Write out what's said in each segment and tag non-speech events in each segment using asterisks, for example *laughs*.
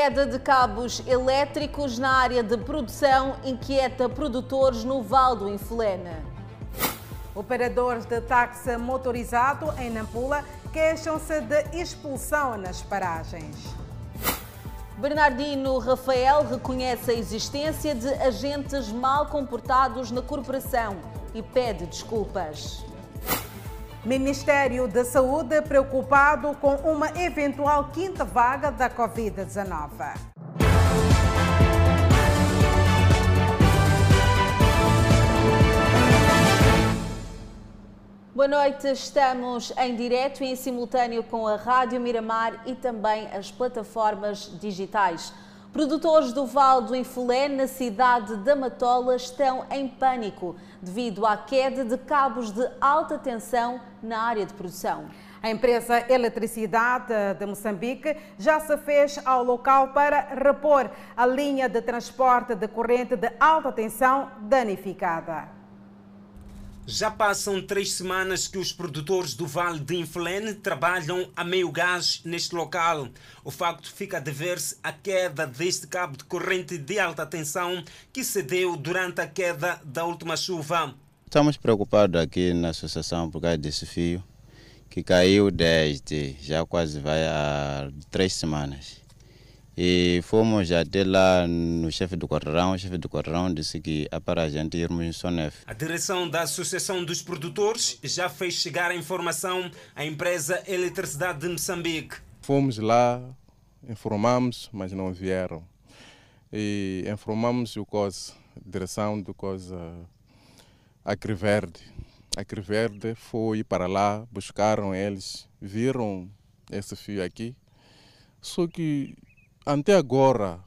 Queda de cabos elétricos na área de produção inquieta produtores no Val do Infelene. Operadores de táxi motorizado em Nampula queixam-se de expulsão nas paragens. Bernardino Rafael reconhece a existência de agentes mal comportados na corporação e pede desculpas. Ministério da Saúde preocupado com uma eventual quinta vaga da Covid-19. Boa noite, estamos em direto e em simultâneo com a Rádio Miramar e também as plataformas digitais. Produtores do Val do Infulé, na cidade da Matola, estão em pânico devido à queda de cabos de alta tensão na área de produção. A empresa Eletricidade de Moçambique já se fez ao local para repor a linha de transporte de corrente de alta tensão danificada. Já passam três semanas que os produtores do Vale de Inflene trabalham a meio gás neste local. O facto fica a dever-se à queda deste cabo de corrente de alta tensão que se deu durante a queda da última chuva. Estamos preocupados aqui na associação por causa desse fio que caiu desde já quase vai há três semanas. E fomos até lá no chefe do quarteirão. O chefe do quarteirão disse que é para a gente irmos em Sonef. A direção da Associação dos Produtores já fez chegar a informação à empresa Eletricidade de Moçambique. Fomos lá, informamos, mas não vieram. E informamos o COS, direção do COS Acriverde. Acriverde foi para lá, buscaram eles, viram esse fio aqui. Só que até agora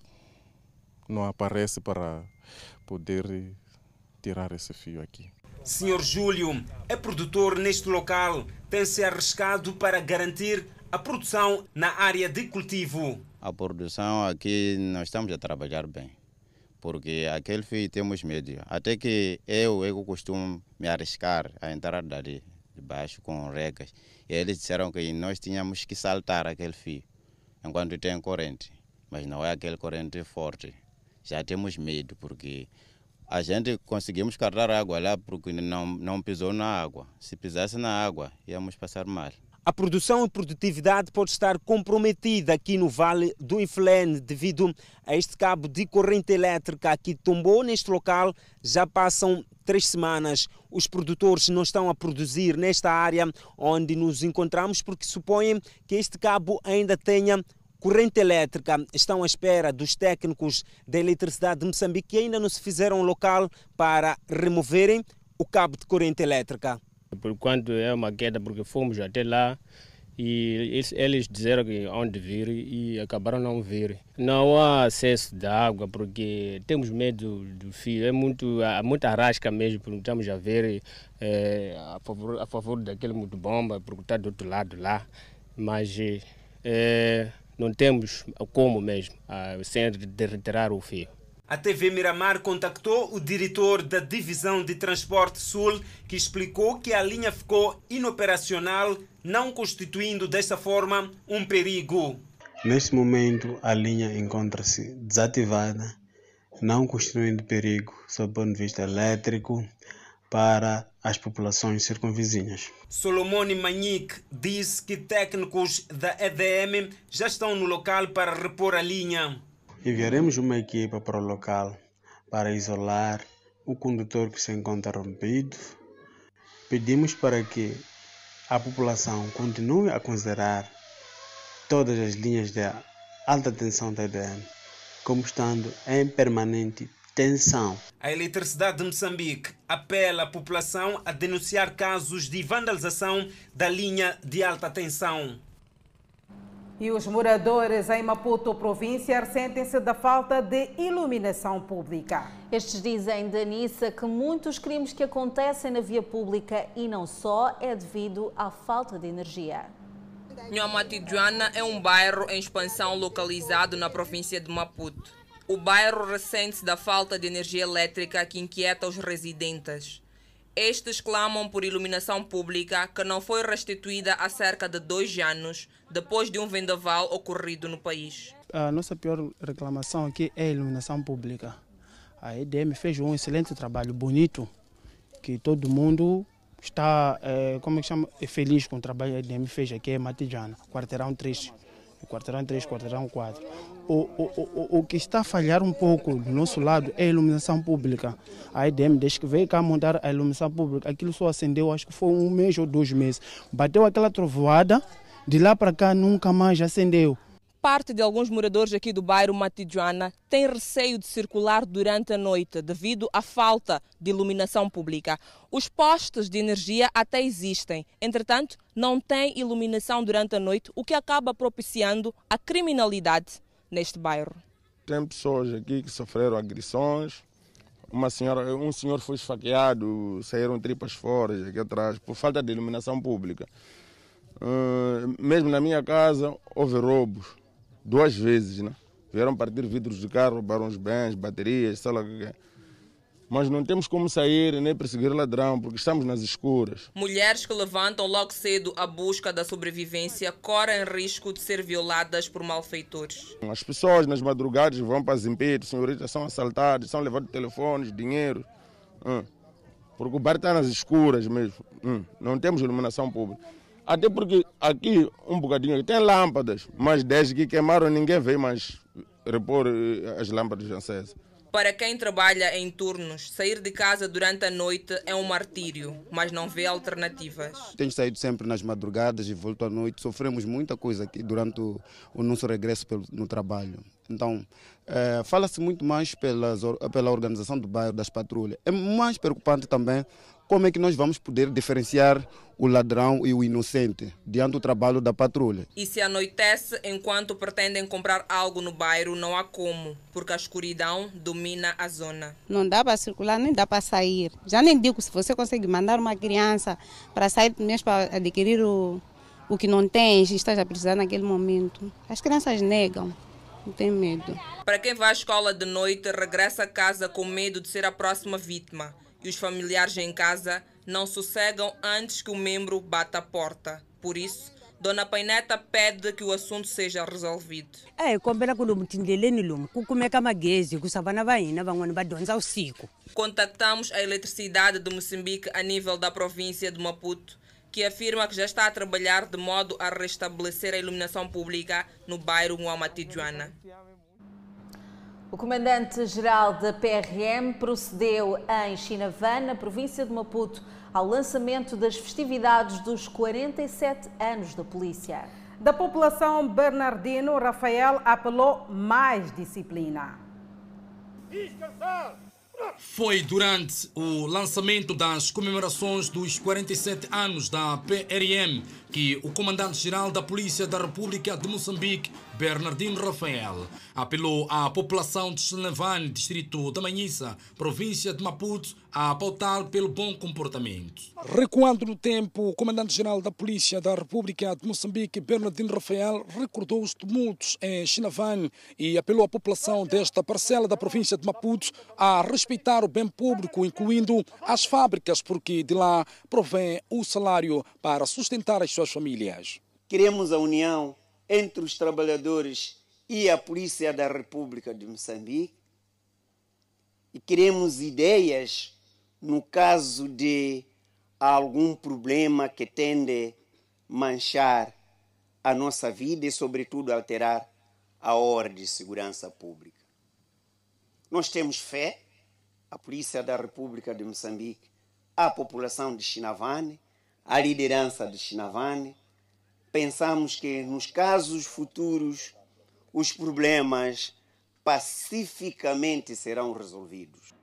não aparece para poder tirar esse fio aqui. Senhor Júlio é produtor neste local, tem se arriscado para garantir a produção na área de cultivo. A produção aqui nós estamos a trabalhar bem, porque aquele fio temos medo. Até que eu, eu costumo me arriscar a entrar dali de baixo com regas. E eles disseram que nós tínhamos que saltar aquele fio enquanto tem corrente mas não é aquele corrente forte. Já temos medo, porque a gente conseguimos carregar água lá porque não, não pisou na água. Se pisasse na água, íamos passar mal. A produção e produtividade pode estar comprometida aqui no Vale do Inflene devido a este cabo de corrente elétrica que tombou neste local. Já passam três semanas. Os produtores não estão a produzir nesta área onde nos encontramos porque supõem que este cabo ainda tenha corrente elétrica estão à espera dos técnicos da eletricidade de Moçambique que ainda não se fizeram um local para removerem o cabo de corrente elétrica. Por enquanto é uma queda porque fomos até lá e eles disseram que onde vir e acabaram não vir. Não há acesso de água porque temos medo do fio, é muito, há muita rasca mesmo, porque estamos a ver é, a, favor, a favor daquele muito bomba, porque está do outro lado lá, mas é, não temos como mesmo, sem de retirar o fio. A TV Miramar contactou o diretor da Divisão de Transporte Sul, que explicou que a linha ficou inoperacional, não constituindo desta forma um perigo. Neste momento, a linha encontra-se desativada, não constituindo perigo, sob o ponto de vista elétrico, para as populações circunvizinhas. Solomone Manique disse que técnicos da EDM já estão no local para repor a linha. Enviaremos uma equipa para o local para isolar o condutor que se encontra rompido. Pedimos para que a população continue a considerar todas as linhas de alta tensão da EDM como estando em permanente A Eletricidade de Moçambique apela à população a denunciar casos de vandalização da linha de alta tensão. E os moradores em Maputo, província, ressentem-se da falta de iluminação pública. Estes dizem, Danissa, que muitos crimes que acontecem na via pública e não só é devido à falta de energia. Nhamatijuana é um bairro em expansão localizado na província de Maputo. O bairro ressente da falta de energia elétrica que inquieta os residentes. Estes clamam por iluminação pública que não foi restituída há cerca de dois anos, depois de um vendaval ocorrido no país. a nossa pior reclamação aqui é a iluminação pública. A EDM fez um excelente trabalho, bonito, que todo mundo está, é, como é que chama, é feliz com o trabalho que a EDM fez aqui em Matijana, quarteirão 3, quarteirão 3, quarteirão 4. O, o, o, o que está a falhar um pouco do nosso lado é a iluminação pública. A EDM, desde que veio cá montar a iluminação pública, aquilo só acendeu, acho que foi um mês ou dois meses. Bateu aquela trovoada, de lá para cá nunca mais acendeu. Parte de alguns moradores aqui do bairro Matijuana tem receio de circular durante a noite devido à falta de iluminação pública. Os postes de energia até existem, entretanto, não têm iluminação durante a noite, o que acaba propiciando a criminalidade neste bairro. Tem pessoas aqui que sofreram agressões. Uma senhora, um senhor foi esfaqueado, saíram tripas fora aqui atrás por falta de iluminação pública. Uh, mesmo na minha casa houve roubos duas vezes, né? Vieram partir vidros de carro, roubaram os bens, baterias, sei lá o que é. Mas não temos como sair nem perseguir ladrão, porque estamos nas escuras. Mulheres que levantam logo cedo a busca da sobrevivência correm risco de ser violadas por malfeitores. As pessoas nas madrugadas vão para impedidas, senhoritas são assaltadas, são levados telefones, dinheiro. Hum. Porque o bar está nas escuras mesmo. Hum. Não temos iluminação pública. Até porque aqui, um bocadinho, tem lâmpadas, mas desde que queimaram ninguém veio mais repor eh, as lâmpadas acesas. Para quem trabalha em turnos, sair de casa durante a noite é um martírio, mas não vê alternativas. Tenho saído sempre nas madrugadas e volto à noite. Sofremos muita coisa aqui durante o, o nosso regresso pelo, no trabalho. Então, é, fala-se muito mais pelas, pela organização do bairro, das patrulhas. É mais preocupante também como é que nós vamos poder diferenciar o ladrão e o inocente diante do trabalho da patrulha. E se anoitece enquanto pretendem comprar algo no bairro, não há como, porque a escuridão domina a zona. Não dá para circular, nem dá para sair. Já nem digo se você consegue mandar uma criança para sair mesmo para adquirir o, o que não tem, está a precisar naquele momento. As crianças negam. Não tem medo. Para quem vai à escola de noite, regressa a casa com medo de ser a próxima vítima e os familiares em casa não sossegam antes que o membro bata a porta. Por isso, Dona Paineta pede que o assunto seja resolvido. É, kombela ku lomu tindleleni lomu ku kumeka magezi ku savana va hina van'wani va dyondza usiku. Contactamos a Eletricidade de Moçambique a nível da província de Maputo, que afirma que já está a trabalhar de modo a restabelecer a iluminação pública no bairro Nguamatijuana. O comandante-geral da PRM procedeu em Chinavan, na província de Maputo, ao lançamento das festividades dos 47 anos da polícia. Da população bernardino, Rafael apelou mais disciplina. Descansar! Foi durante o lançamento das comemorações dos 47 anos da PRM que o comandante-geral da Polícia da República de Moçambique, Bernardino Rafael, apelou à população de Xenavan, distrito da Manhissa, província de Maputo, a pautar pelo bom comportamento. Recuando no tempo, o comandante-geral da Polícia da República de Moçambique, Bernardino Rafael, recordou os tumultos em Xenavan e apelou à população desta parcela da província de Maputo a respeitar o bem público, incluindo as fábricas, porque de lá provém o salário para sustentar as suas famílias. Queremos a união entre os trabalhadores e a Polícia da República de Moçambique e queremos ideias no caso de algum problema que tende a manchar a nossa vida e, sobretudo, alterar a ordem de segurança pública. Nós temos fé, a Polícia da República de Moçambique, a população de Chinavane, a liderança de Chinavane. Pensamos que nos casos futuros os problemas pacificamente serão resolvidos.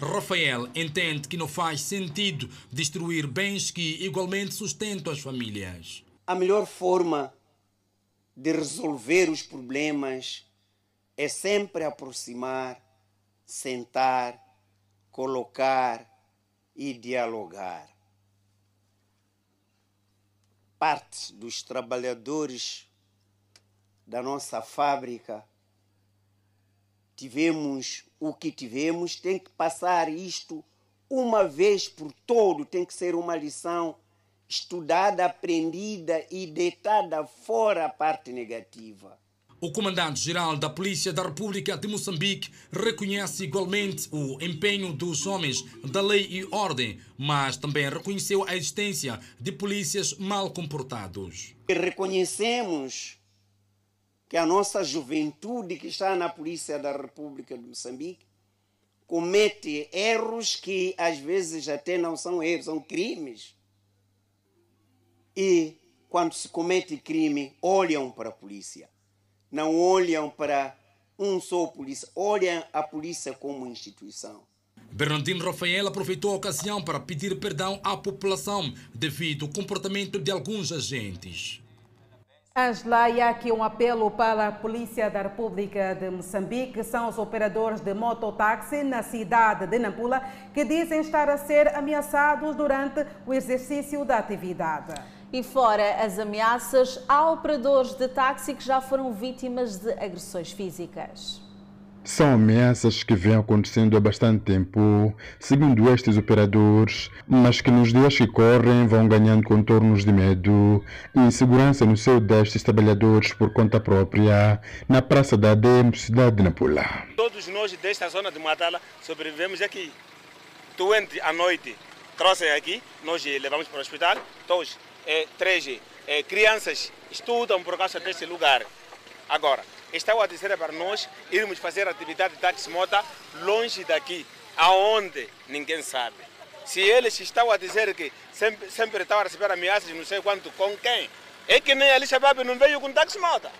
Rafael entende que não faz sentido destruir bens que igualmente sustentam as famílias. A melhor forma de resolver os problemas é sempre aproximar, sentar, colocar e dialogar. Parte dos trabalhadores da nossa fábrica tivemos o que tivemos, tem que passar isto uma vez por todo, tem que ser uma lição estudada, aprendida e deitada fora a parte negativa. O comandante-geral da Polícia da República de Moçambique reconhece igualmente o empenho dos homens da lei e ordem, mas também reconheceu a existência de polícias mal comportados. Reconhecemos que a nossa juventude que está na Polícia da República de Moçambique comete erros que às vezes até não são erros, são crimes. E quando se comete crime, olham para a polícia. Não olham para um só polícia, olham a polícia como instituição. Bernardino Rafael aproveitou a ocasião para pedir perdão à população devido ao comportamento de alguns agentes. Angela, e aqui um apelo para a Polícia da República de Moçambique, são os operadores de mototáxi na cidade de Nampula, que dizem estar a ser ameaçados durante o exercício da atividade. E fora as ameaças, há operadores de táxi que já foram vítimas de agressões físicas. São ameaças que vêm acontecendo há bastante tempo, segundo estes operadores, mas que nos dias que correm vão ganhando contornos de medo e insegurança no seio destes trabalhadores por conta própria, na Praça da ADM, cidade de Nampula. Todos nós desta zona de Matala sobrevivemos aqui. Doente à noite, trouxem aqui, nós levamos para o hospital, todos, é, três é, crianças estudam por causa deste lugar. Agora, estão a dizer para nós irmos fazer atividade de taxi-mota longe daqui, aonde ninguém sabe. Se eles estão a dizer que sempre, sempre estão a receber ameaças, não sei quanto, com quem? É que nem Ali Shabab não veio com taxi-mota.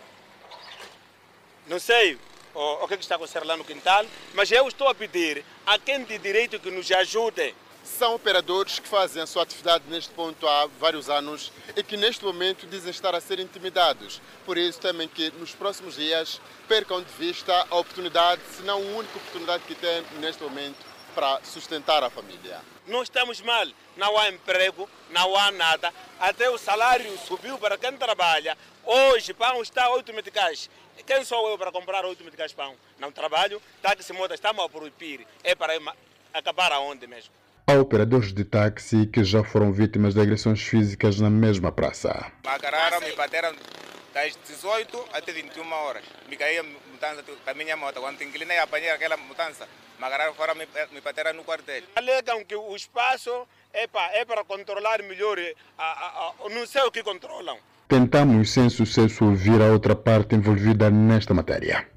Não sei o, o que está acontecendo lá no quintal, mas eu estou a pedir a quem de direito que nos ajude são operadores que fazem a sua atividade neste ponto há vários anos e que neste momento dizem estar a ser intimidados. Por isso temem que nos próximos dias percam de vista a oportunidade, se não a única oportunidade que têm neste momento para sustentar a família. Não estamos mal, não há emprego, não há nada. Até o salário subiu para quem trabalha. Hoje pão está 8 meticais. Quem sou eu para comprar 8 meticais pão? Não trabalho, táxi moto está mal proibir. É para acabar aonde mesmo? Há operadores de táxi que já foram vítimas de agressões físicas na mesma praça. Macararam, me bateram das 18 até 21 horas. Me caía mudança da minha moto. Quando inclinei, apanhei aquela mudança. Macararam fora, me, me bateram no quartel. Alegam que o espaço é para, é para controlar melhor. A, a, a, não sei o que controlam. Tentamos, sem sucesso, ouvir a outra parte envolvida nesta matéria.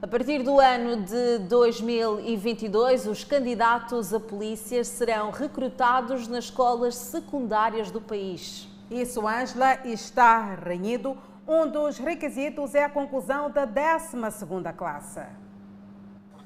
A partir do ano de 2022, os candidatos a polícias serão recrutados nas escolas secundárias do país. Isso, Ângela, está renhido. Um dos requisitos é a conclusão da 12ª classe.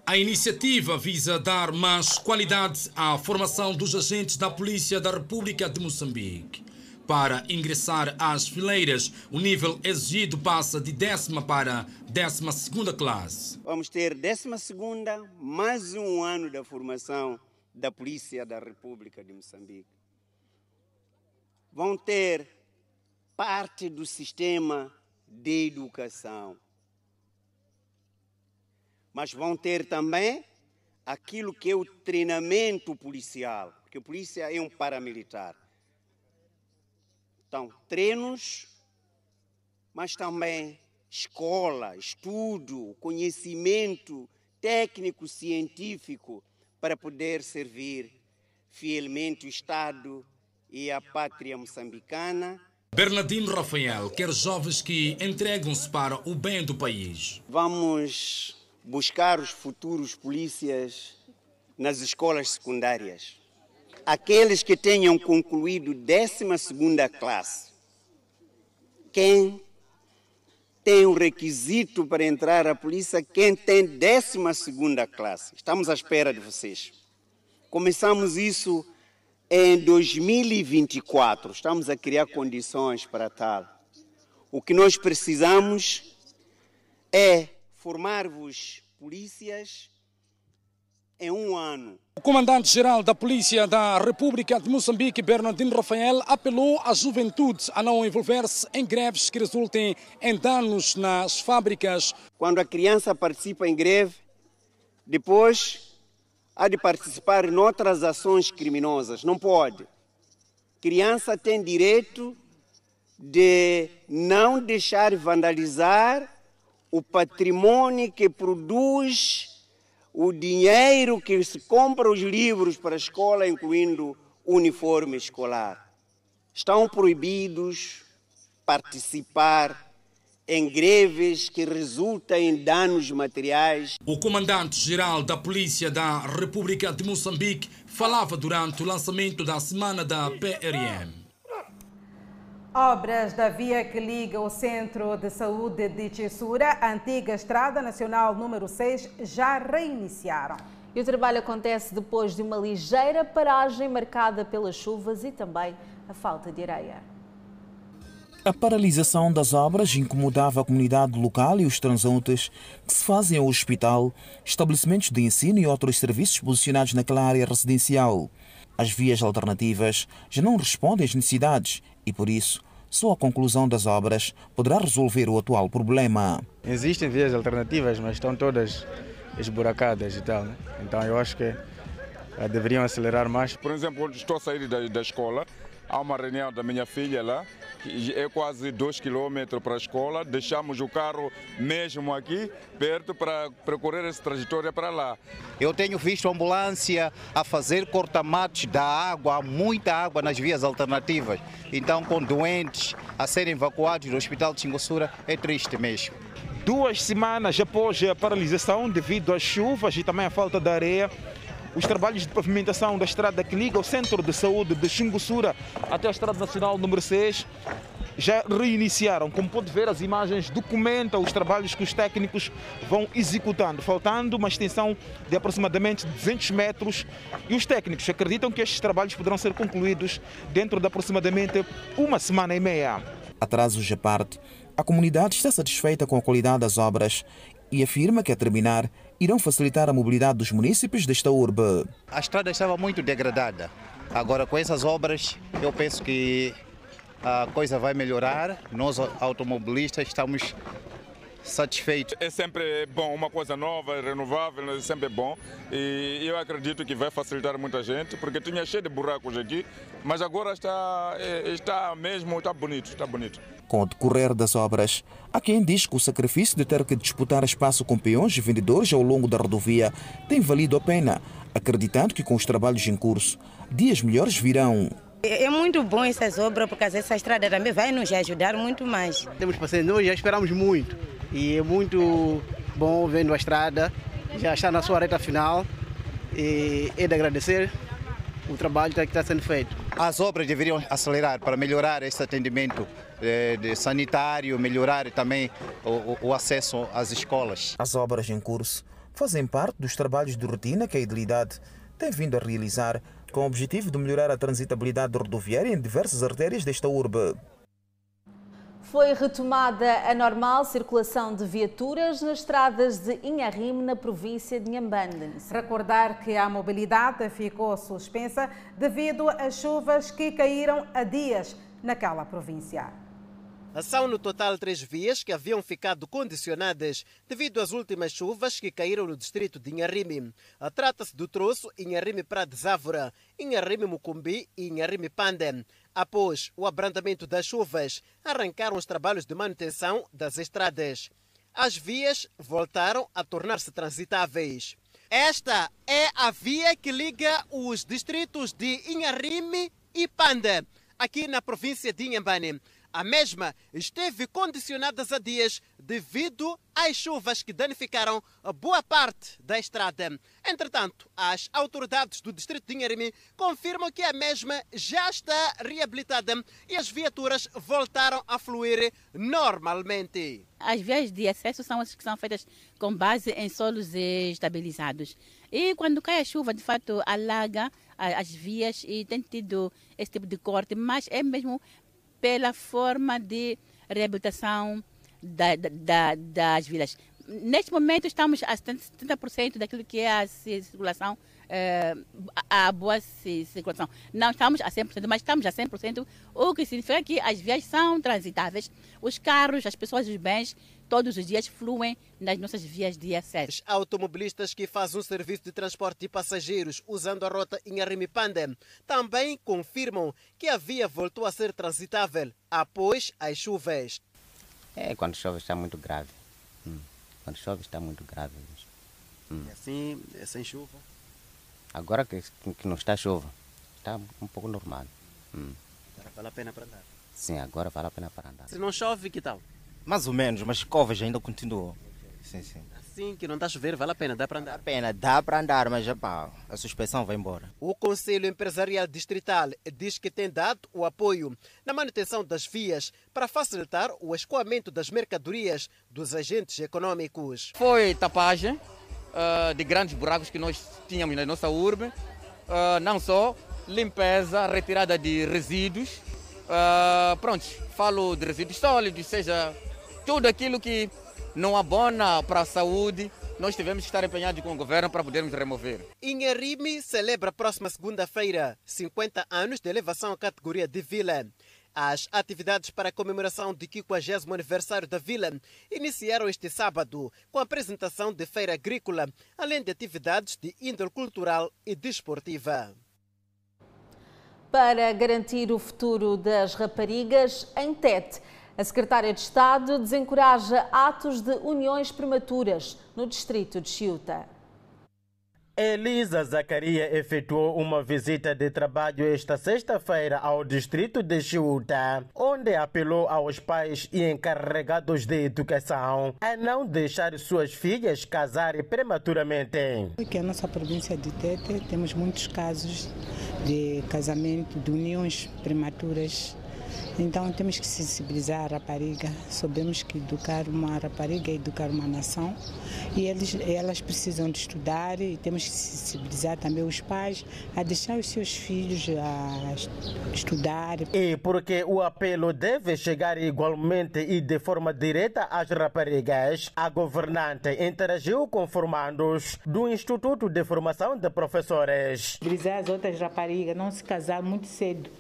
A iniciativa visa dar mais qualidade à formação dos agentes da Polícia da República de Moçambique. Para ingressar às fileiras, o nível exigido passa de décima para décima segunda classe. Vamos ter décima segunda, mais um ano da formação da Polícia da República de Moçambique. Vão ter parte do sistema de educação. Mas vão ter também aquilo que é o treinamento policial, porque a polícia é um paramilitar. Então, treinos, mas também escola, estudo, conhecimento técnico, científico, para poder servir fielmente o Estado e a pátria moçambicana. Bernardino Rafael quer jovens que entregam-se para o bem do país. Vamos buscar os futuros polícias nas escolas secundárias aqueles que tenham concluído 12 classe. Quem tem o requisito para entrar à polícia, quem tem 12 classe. Estamos à espera de vocês. Começamos isso em 2024. Estamos a criar condições para tal. O que nós precisamos é formar-vos polícias em um ano. O comandante-geral da Polícia da República de Moçambique, Bernardino Rafael, apelou à juventude a não envolver-se em greves que resultem em danos nas fábricas. Quando a criança participa em greve, depois há de participar em outras ações criminosas. Não pode. Criança tem direito de não deixar vandalizar o patrimônio que produz o dinheiro que se compra os livros para a escola, incluindo uniforme escolar. Estão proibidos participar em greves que resultam em danos materiais. O comandante-geral da Polícia da República de Moçambique falava durante o lançamento da Semana da PRM. Obras da via que liga o Centro de Saúde de Tessura, a antiga Estrada Nacional número 6, já reiniciaram. E o trabalho acontece depois de uma ligeira paragem marcada pelas chuvas e também a falta de areia. A paralisação das obras incomodava a comunidade local e os transeuntes que se fazem ao hospital, estabelecimentos de ensino e outros serviços posicionados naquela área residencial. As vias alternativas já não respondem às necessidades e, por isso, só a conclusão das obras poderá resolver o atual problema. Existem vias alternativas, mas estão todas esburacadas e tal. Né? Então eu acho que uh, deveriam acelerar mais. Por exemplo, estou a sair da, da escola, há uma reunião da minha filha lá, é quase 2 km para a escola, deixamos o carro mesmo aqui, perto, para percorrer essa trajetória para lá. Eu tenho visto ambulância a fazer cortamatos da água, há muita água nas vias alternativas. Então, com doentes a serem evacuados do Hospital de Xingossura, é triste mesmo. Duas semanas após a paralisação devido às chuvas e também à falta de areia, os trabalhos de pavimentação da estrada que liga o Centro de Saúde de Xingussura até a Estrada Nacional número 6 já reiniciaram. Como pode ver, as imagens documentam os trabalhos que os técnicos vão executando, faltando uma extensão de aproximadamente 200 metros. E os técnicos acreditam que estes trabalhos poderão ser concluídos dentro de aproximadamente uma semana e meia. Atrasos à parte, a comunidade está satisfeita com a qualidade das obras e afirma que, a terminar, irão facilitar a mobilidade dos municípios desta urbe. A estrada estava muito degradada. Agora, com essas obras, eu penso que a coisa vai melhorar. Nós, automobilistas, estamos satisfeitos. É sempre bom, uma coisa nova, renovável, é sempre bom. E eu acredito que vai facilitar muita gente, porque tinha cheio de buracos aqui, mas agora está, é, está mesmo, está bonito, está bonito. Com o decorrer das obras, há quem diz que o sacrifício de ter que disputar espaço com peões e vendedores ao longo da rodovia tem valido a pena, acreditando que com os trabalhos em curso, dias melhores virão. É muito bom essas obras, porque essa estrada também vai nos ajudar muito mais. Temos paciência, nós já esperamos muito e é muito bom vendo a estrada, já está na sua reta final e é de agradecer o trabalho que está sendo feito. As obras deveriam acelerar para melhorar esse atendimento eh, sanitário, melhorar também o, o acesso às escolas. As obras em curso fazem parte dos trabalhos de rotina que a Idilidade tem vindo a realizar com o objetivo de melhorar a transitabilidade rodoviária em diversas artérias desta urbe. Foi retomada a normal circulação de viaturas nas estradas de Inharime, na província de Inhambane. Recordar que a mobilidade ficou suspensa devido às chuvas que caíram há dias naquela província. São no total três vias que haviam ficado condicionadas devido às últimas chuvas que caíram no distrito de Inharime. Trata-se do troço Inharime Pradesávora, Inharime Mucumbi e Inharime Pande. Após o abrandamento das chuvas, arrancaram os trabalhos de manutenção das estradas. As vias voltaram a tornar-se transitáveis. Esta é a via que liga os distritos de Inharime e Pande, aqui na província de Inhambane. A mesma esteve condicionada há dias devido às chuvas que danificaram boa parte da estrada. Entretanto, as autoridades do distrito de Inharime confirmam que a mesma já está reabilitada e as viaturas voltaram a fluir normalmente. As vias de acesso são as que são feitas com base em solos estabilizados. E quando cai a chuva, de fato, alaga as vias e tem tido esse tipo de corte, mas é mesmo pela forma de reabilitação da, da, das vilas. Neste momento estamos a 70% daquilo que é a circulação, eh, a boa circulação. Não estamos a 100%, mas estamos a 100%, o que significa que as vias são transitáveis, os carros, as pessoas, os bens, todos os dias fluem nas nossas vias de acesso. Automobilistas que fazem um serviço de transporte de passageiros usando a rota Inharimipande também confirmam que a via voltou a ser transitável após as chuvas. É, quando chove está muito grave. Hum. Quando chove está muito grave. Hum. assim, é sem chuva? Agora que, que não está chuva, está um pouco normal. Hum. Agora vale a pena para andar? Sim, agora vale a pena para andar. Se não chove, que tal? Mais ou menos, mas covas ainda continuam. Sim, sim. Assim que não está a chover, vale a pena, dá para andar? Vale a pena, dá para andar, mas epá, a suspensão vai embora. O Conselho Empresarial Distrital diz que tem dado o apoio na manutenção das vias para facilitar o escoamento das mercadorias dos agentes econômicos. Foi tapagem uh, de grandes buracos que nós tínhamos na nossa urbe, uh, não só limpeza, retirada de resíduos, uh, pronto, falo de resíduos sólidos, seja tudo aquilo que não abona para a saúde, nós tivemos que estar empenhados com o governo para podermos remover. Inharime celebra a próxima segunda-feira 50 anos de elevação à categoria de vila. As atividades para a comemoração do 50 aniversário da vila iniciaram este sábado com a apresentação de feira agrícola, além de atividades de índole cultural e desportiva. Para garantir o futuro das raparigas, em Tete, a Secretária de Estado desencoraja atos de uniões prematuras no distrito de Chiuta. Elisa Zacaria efetuou uma visita de trabalho esta sexta-feira ao distrito de Chiuta, onde apelou aos pais e encarregados de educação a não deixar suas filhas casarem prematuramente. Aqui na nossa província de Tete temos muitos casos de casamento, de uniões prematuras então temos que sensibilizar a rapariga. Sabemos que educar uma rapariga é educar uma nação e eles, elas precisam de estudar e temos que sensibilizar também os pais a deixar os seus filhos a estudar. E porque o apelo deve chegar igualmente e de forma direta às raparigas, a governante interagiu com formandos do Instituto de Formação de Professores. Sensibilizar as outras raparigas, não se casar muito cedo,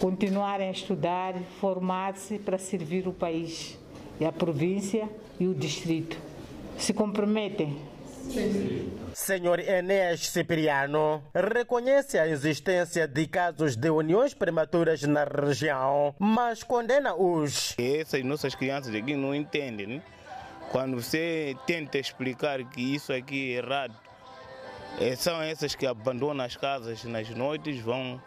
continuarem a estudar estudar, formar-se para servir o país, e a província e o distrito. Se comprometem? Sim. Senhor Enéas Cipriano reconhece a existência de casos de uniões prematuras na região, mas condena-os. Essas nossas crianças aqui não entendem. Né? Quando você tenta explicar que isso aqui é errado, é, são essas que abandonam as casas nas noites, vão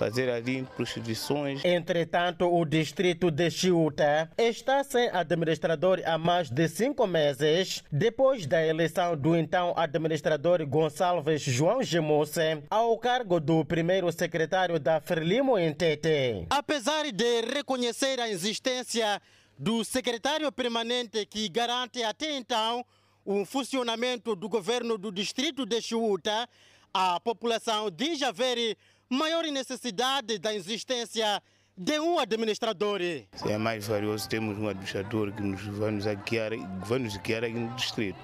fazer ali prostituições. Entretanto, o distrito de Chiuta está sem administrador há mais de cinco meses, depois da eleição do então administrador Gonçalves João Gemosse ao cargo do primeiro secretário da Frelimo em Tete. Apesar de reconhecer a existência do secretário permanente que garante até então o funcionamento do governo do distrito de Chiuta, a população diz haver maior necessidade da existência de um administrador. É mais valioso, temos um administrador que nos vai nos guiar, vai nos guiar aqui no distrito.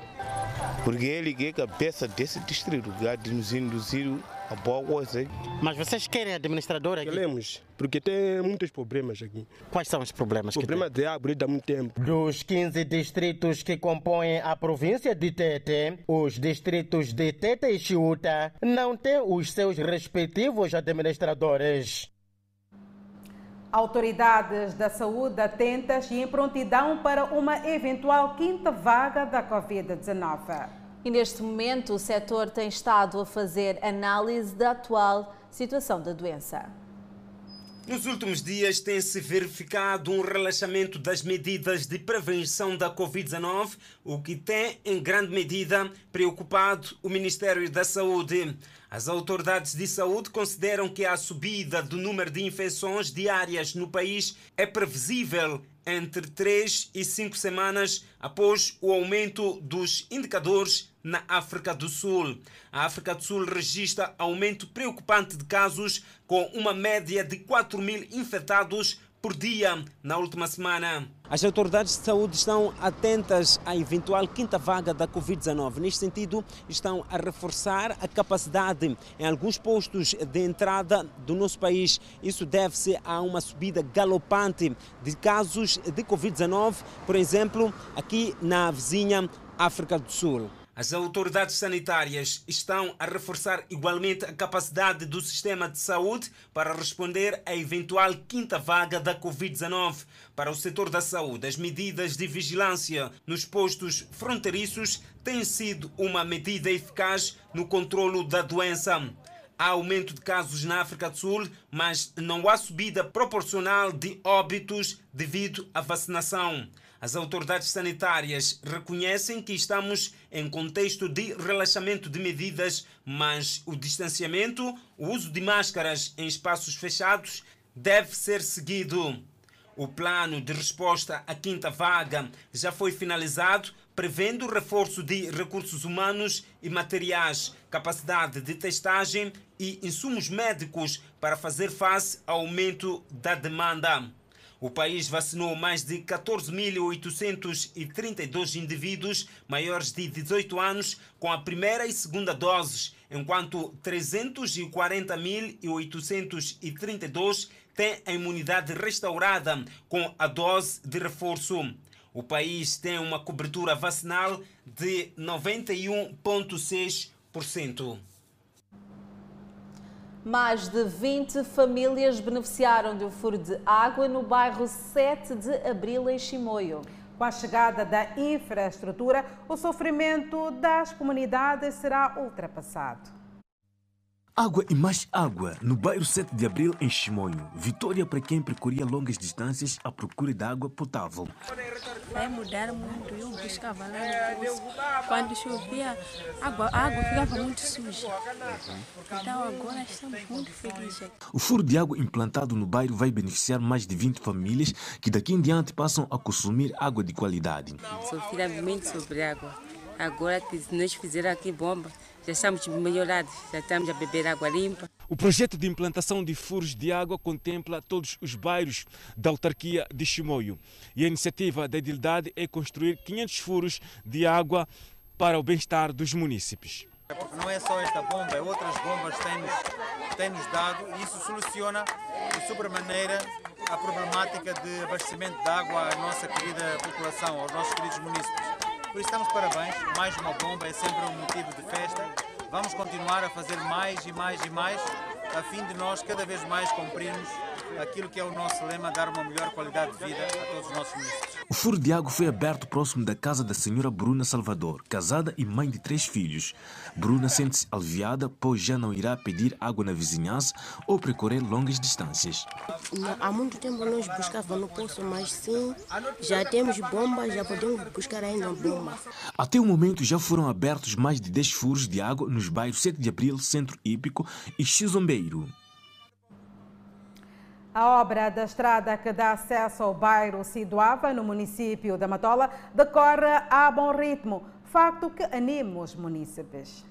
Porque ele que é cabeça desse distrito, que há de nos induzir a boa coisa. Mas vocês querem administrador aqui? Queremos, porque tem muitos problemas aqui. Quais são os problemas? Problema de água há muito tempo. Dos 15 distritos que compõem a província de Tete, os distritos de Tete e Chiuta não têm os seus respectivos administradores. Autoridades da saúde atentas e em prontidão para uma eventual quinta vaga da Covid-19. E neste momento o setor tem estado a fazer análise da atual situação da doença. Nos últimos dias tem-se verificado um relaxamento das medidas de prevenção da Covid-19, o que tem, em grande medida, preocupado o Ministério da Saúde. As autoridades de saúde consideram que a subida do número de infecções diárias no país é previsível entre 3 e 5 semanas após o aumento dos indicadores na África do Sul. A África do Sul registra aumento preocupante de casos, com uma média de 4 mil infectados por dia na última semana. As autoridades de saúde estão atentas à eventual quinta vaga da Covid-19. Neste sentido, estão a reforçar a capacidade em alguns postos de entrada do nosso país. Isso deve-se a uma subida galopante de casos de Covid-19, por exemplo, aqui na vizinha África do Sul. As autoridades sanitárias estão a reforçar igualmente a capacidade do sistema de saúde para responder à eventual quinta vaga da Covid-19. Para o setor da saúde, as medidas de vigilância nos postos fronteiriços têm sido uma medida eficaz no controlo da doença. Há aumento de casos na África do Sul, mas não há subida proporcional de óbitos devido à vacinação. As autoridades sanitárias reconhecem que estamos em contexto de relaxamento de medidas, mas o distanciamento, o uso de máscaras em espaços fechados deve ser seguido. O plano de resposta à quinta vaga já foi finalizado, prevendo o reforço de recursos humanos e materiais, capacidade de testagem e insumos médicos para fazer face ao aumento da demanda. O país vacinou mais de 14.832 indivíduos maiores de 18 anos com a primeira e segunda doses, enquanto 340.832 têm a imunidade restaurada com a dose de reforço. O país tem uma cobertura vacinal de 91,6%. Mais de 20 famílias beneficiaram de um furo de água no bairro 7 de Abril, em Chimoio. Com a chegada da infraestrutura, o sofrimento das comunidades será ultrapassado. Água e mais água no bairro 7 de Abril, em Chimoio. Vitória para quem percorria longas distâncias à procura de água potável. Vai mudar muito. Eu buscava lá no poço. Quando chovia, a água, a água ficava muito suja. Então agora estamos muito felizes. O furo de água implantado no bairro vai beneficiar mais de 20 famílias que daqui em diante passam a consumir água de qualidade. Sofria muito sobre água. Agora que nós fizeram aqui bomba, já estamos melhorados, já estamos a beber água limpa. O projeto de implantação de furos de água contempla todos os bairros da autarquia de Chimoio. E a iniciativa da Edildade é construir 500 furos de água para o bem-estar dos municípios. Não é só esta bomba, é outras bombas têm-nos têm -nos dado e isso soluciona de sobremaneira a problemática de abastecimento de água à nossa querida população, aos nossos queridos municípios. Por isso estamos parabéns, mais uma bomba é sempre um motivo de festa. Vamos continuar a fazer mais e mais e mais, a fim de nós cada vez mais cumprirmos aquilo que é o nosso lema, dar uma melhor qualidade de vida a todos os nossos municípios. O furo de água foi aberto próximo da casa da senhora Bruna Salvador, casada e mãe de três filhos. Bruna sente-se aliviada, pois já não irá pedir água na vizinhança ou percorrer longas distâncias. Há muito tempo nós buscávamos no poço, mas sim, já temos bomba, já podemos buscar ainda bomba. Até o momento já foram abertos mais de 10 furos de água nos bairros 7 de Abril, Centro Hípico e Xizombeiro. A obra da estrada que dá acesso ao bairro Siduava, no município da Matola, decorre a bom ritmo, facto que anima os munícipes.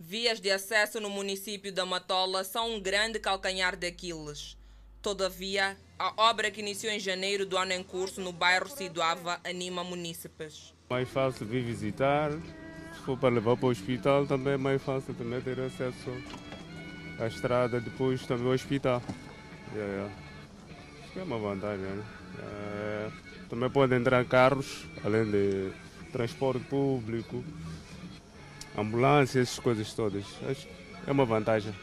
Vias de acesso no município da Matola são um grande calcanhar de Aquiles. Todavia, a obra que iniciou em janeiro do ano em curso no bairro Siduava anima munícipes. Mais fácil vir visitar, se for para levar para o hospital também é mais fácil também ter acesso a estrada, depois também o hospital. Yeah, yeah. Acho que é uma vantagem. Né? É, também podem entrar carros, além de transporte público, ambulâncias, essas coisas todas. Acho que é uma vantagem.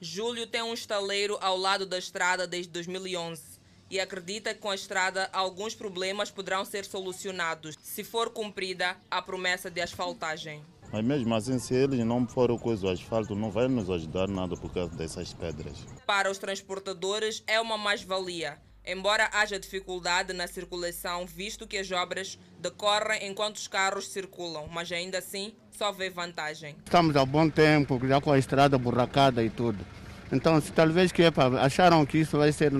Júlio tem um estaleiro ao lado da estrada desde 2011 e acredita que com a estrada alguns problemas poderão ser solucionados se for cumprida a promessa de asfaltagem. Mas mesmo assim, se eles não forem coisa o asfalto, não vai nos ajudar nada por causa dessas pedras. Para os transportadores é uma mais-valia, embora haja dificuldade na circulação, visto que as obras decorrem enquanto os carros circulam, mas ainda assim só vê vantagem. Estamos há bom tempo, já com a estrada burracada e tudo. Então, se talvez que é para, acharam que isso vai ser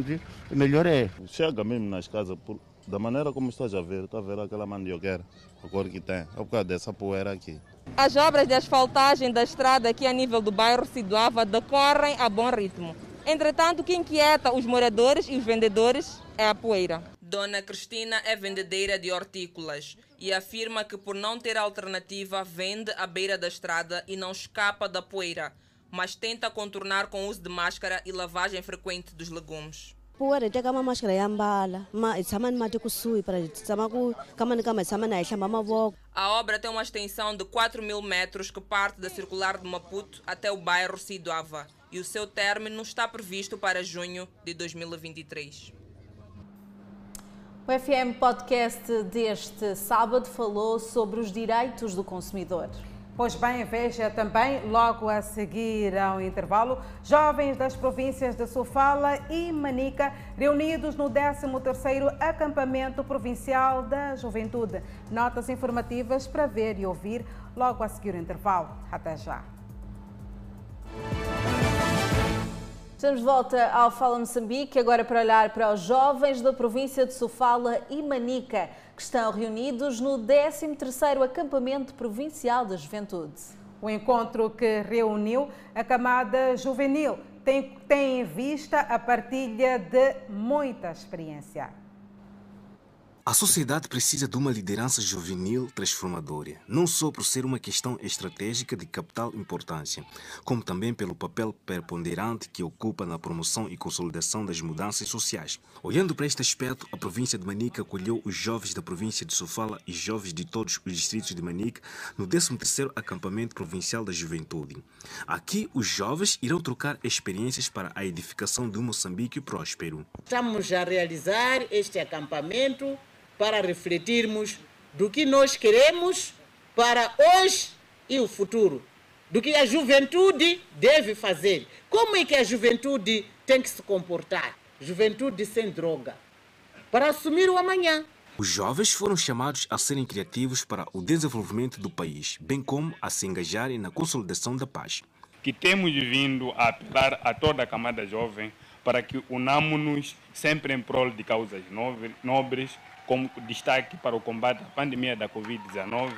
melhor é. Chega mesmo nas casas, por, da maneira como estás a ver, está a ver aquela mandioqueira, a cor que tem, é por causa dessa poeira aqui. As obras de asfaltagem da estrada aqui a nível do bairro Siduava decorrem a bom ritmo, Entretanto, o que inquieta os moradores e os vendedores é a poeira. Dona Cristina é vendedeira de hortícolas e afirma que por não ter alternativa vende à beira da estrada e não escapa da poeira, mas tenta contornar com uso de máscara e lavagem frequente dos legumes. Poeira teka ya mbala ma hi tshama ni mati kusuhi para hi tshama ku kama ni kama hi tshama na hi hlamba mavoko A obra tem uma extensão de 4 mil metros que parte da circular de Maputo até o bairro Sidoava e o seu término está previsto para junho de 2023. O FM Podcast deste sábado falou sobre os direitos do consumidor. Pois bem, veja também, logo a seguir ao intervalo, jovens das províncias de Sofala e Manica reunidos no 13º Acampamento Provincial da Juventude. Notas informativas para ver e ouvir logo a seguir o intervalo. Até já. Estamos de volta ao Fala Moçambique, agora para olhar para os jovens da província de Sofala e Manica, que estão reunidos no 13º Acampamento Provincial da Juventude. O encontro que reuniu a camada juvenil tem, tem em vista a partilha de muita experiência. A sociedade precisa de uma liderança juvenil transformadora, não só por ser uma questão estratégica de capital importância, como também pelo papel preponderante que ocupa na promoção e consolidação das mudanças sociais. Olhando para este aspecto, a província de Manica acolheu os jovens da província de Sofala e jovens de todos os distritos de Manica no 13º Acampamento Provincial da Juventude. Aqui, os jovens irão trocar experiências para a edificação de um Moçambique próspero. Estamos a realizar este acampamento para refletirmos do que nós queremos para hoje e o futuro, do que a juventude deve fazer, como é que a juventude tem que se comportar, juventude sem droga, para assumir o amanhã. Os jovens foram chamados a serem criativos para o desenvolvimento do país, bem como a se engajarem na consolidação da paz. Que temos vindo a apelar a toda a camada jovem para que unamos-nos sempre em prol de causas nobres, como destaque para o combate à pandemia da Covid-19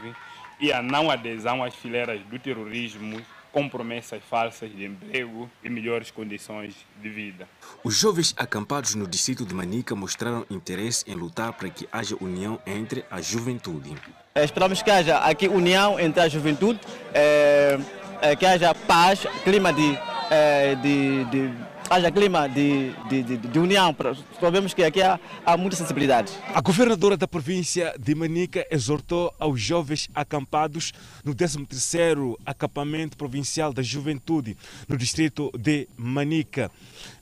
e a não adesão às fileiras do terrorismo com promessas falsas de emprego e melhores condições de vida. Os jovens acampados no distrito de Manica mostraram interesse em lutar para que haja união entre a juventude. Esperamos que haja aqui união entre a juventude, é, é, que haja paz, clima de, é, de, de haja clima de, de, de, de união. Sabemos que aqui há, há muita sensibilidade. A governadora da província de Manica exortou aos jovens acampados no 13º Acampamento Provincial da Juventude, no distrito de Manica,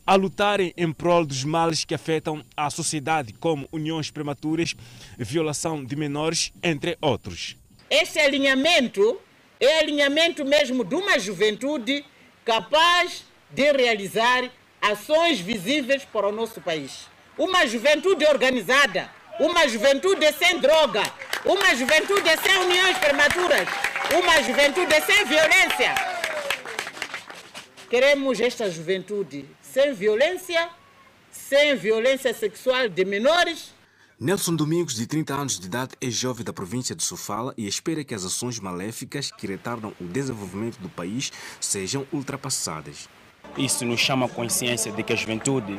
a lutarem em prol dos males que afetam a sociedade, como uniões prematuras, violação de menores, entre outros. Esse alinhamento é alinhamento mesmo de uma juventude capaz de realizar ações visíveis para o nosso país. Uma juventude organizada, uma juventude sem droga, uma juventude sem uniões prematuras, uma juventude sem violência. Queremos esta juventude sem violência, sem violência sexual de menores. Nelson Domingos, de 30 anos de idade, é jovem da província de Sofala e espera que as ações maléficas que retardam o desenvolvimento do país sejam ultrapassadas. Isso nos chama a consciência de que a juventude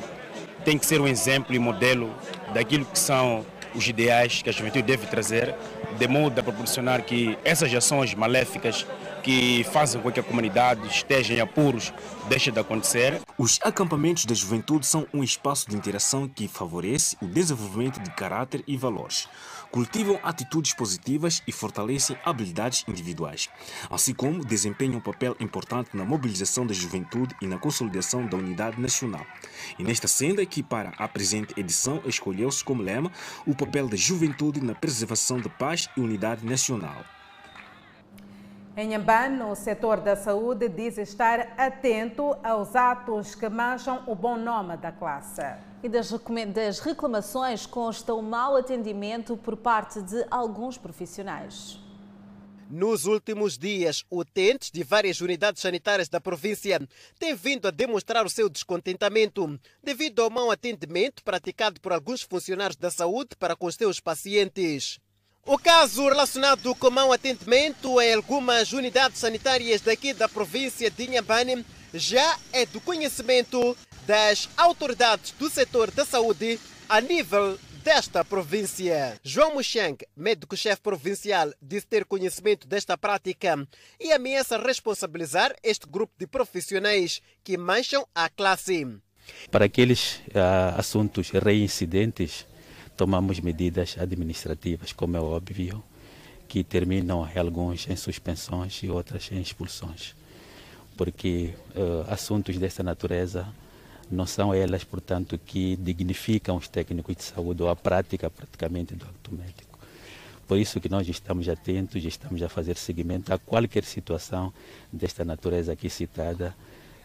tem que ser um exemplo e modelo daquilo que são os ideais que a juventude deve trazer, de modo a proporcionar que essas ações maléficas que fazem com que a comunidade esteja em apuros deixem de acontecer. Os acampamentos da juventude são um espaço de interação que favorece o desenvolvimento de caráter e valores cultivam atitudes positivas e fortalecem habilidades individuais, assim como desempenham um papel importante na mobilização da juventude e na consolidação da unidade nacional. E nesta senda que para a presente edição escolheu-se como lema o papel da juventude na preservação da paz e unidade nacional. Em Amban, o setor da saúde diz estar atento aos atos que mancham o bom nome da classe. E das reclamações consta o mau atendimento por parte de alguns profissionais. Nos últimos dias, utentes de várias unidades sanitárias da província têm vindo a demonstrar o seu descontentamento devido ao mau atendimento praticado por alguns funcionários da saúde para com os seus pacientes. O caso relacionado com mau atendimento em algumas unidades sanitárias daqui da província de Inhambane já é do conhecimento das autoridades do setor da saúde a nível desta província. João Muxeng, médico-chefe provincial, disse ter conhecimento desta prática e ameaça responsabilizar este grupo de profissionais que mancham a classe. Para aqueles uh, assuntos reincidentes, tomamos medidas administrativas, como é óbvio, que terminam alguns em suspensões e outras em expulsões. Porque uh, assuntos dessa natureza não são elas, portanto, que dignificam os técnicos de saúde ou a prática praticamente do acto médico. Por isso que nós estamos atentos estamos a fazer seguimento a qualquer situação desta natureza aqui citada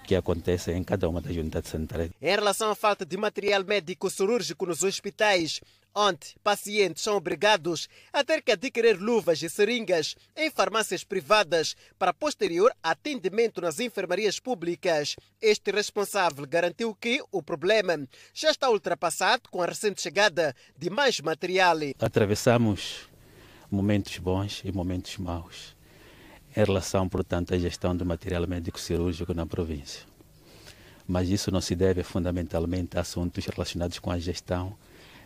que acontece em cada uma das unidades sanitárias. Em relação à falta de material médico cirúrgico nos hospitais, onde pacientes são obrigados a ter que adquirir luvas e seringas em farmácias privadas para posterior atendimento nas enfermarias públicas. Este responsável garantiu que o problema já está ultrapassado com a recente chegada de mais material. Atravessamos momentos bons e momentos maus em relação, portanto, à gestão do material médico cirúrgico na província. Mas isso não se deve fundamentalmente a assuntos relacionados com a gestão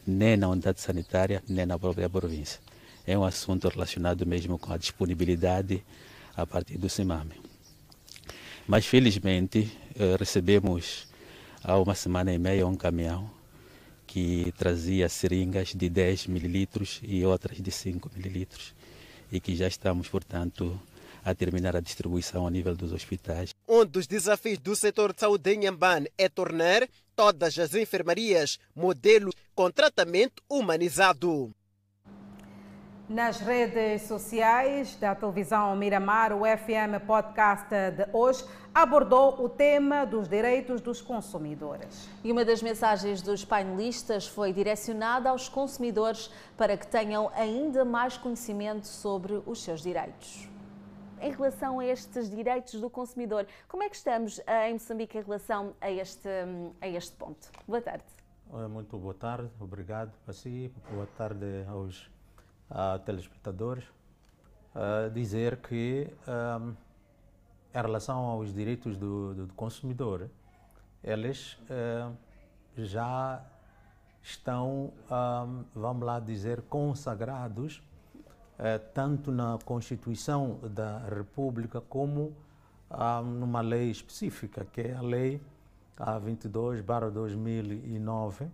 nem na unidade sanitária, nem na própria província. É um assunto relacionado mesmo com a disponibilidade a partir do CIMAME. Mas felizmente eh, recebemos há uma semana e meia um caminhão que trazia seringas de 10 mililitros e outras de 5 mililitros e que já estamos, portanto, a terminar a distribuição a nível dos hospitais. Um dos desafios do setor de saúde em Nhambane é tornar todas as enfermarias modelo com tratamento humanizado. Nas redes sociais da televisão Miramar, o FM Podcast de hoje abordou o tema dos direitos dos consumidores. E uma das mensagens dos painelistas foi direcionada aos consumidores para que tenham ainda mais conhecimento sobre os seus direitos em relação a estes direitos do consumidor. Como é que estamos em Moçambique em relação a este, a este ponto? Boa tarde. Muito boa tarde, obrigado a si, boa tarde aos uh, telespectadores. Uh, dizer que um, em relação aos direitos do, do consumidor, eles uh, já estão, um, vamos lá dizer, consagrados eh, tanto na Constituição da República como ah, numa lei específica, que é a Lei a 22/2009,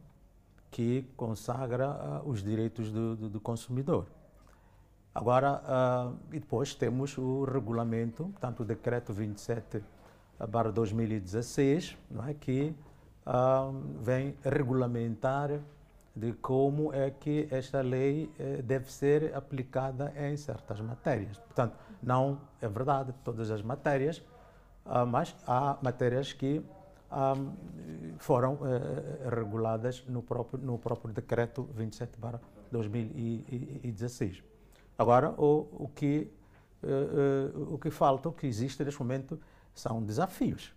que consagra ah, os direitos do, do, do consumidor. Agora, ah, e depois temos o regulamento, tanto o decreto 27 para 2016, não é, que vem regulamentar de como é que esta lei eh, deve ser aplicada em certas matérias. Portanto, não é verdade todas as matérias, ah, mas há matérias que ah, foram eh, reguladas no próprio, no próprio decreto 27 2016. Agora, o, o, que, eh, o que falta, o que existe neste momento, são desafios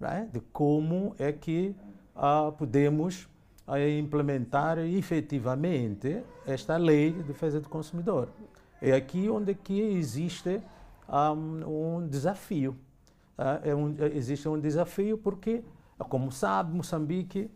é? de como é que ah, podemos a implementar efetivamente esta lei de defesa do consumidor. É aqui onde que existe um, um desafio. Uh, é um, existe um desafio porque, como sabe, Moçambique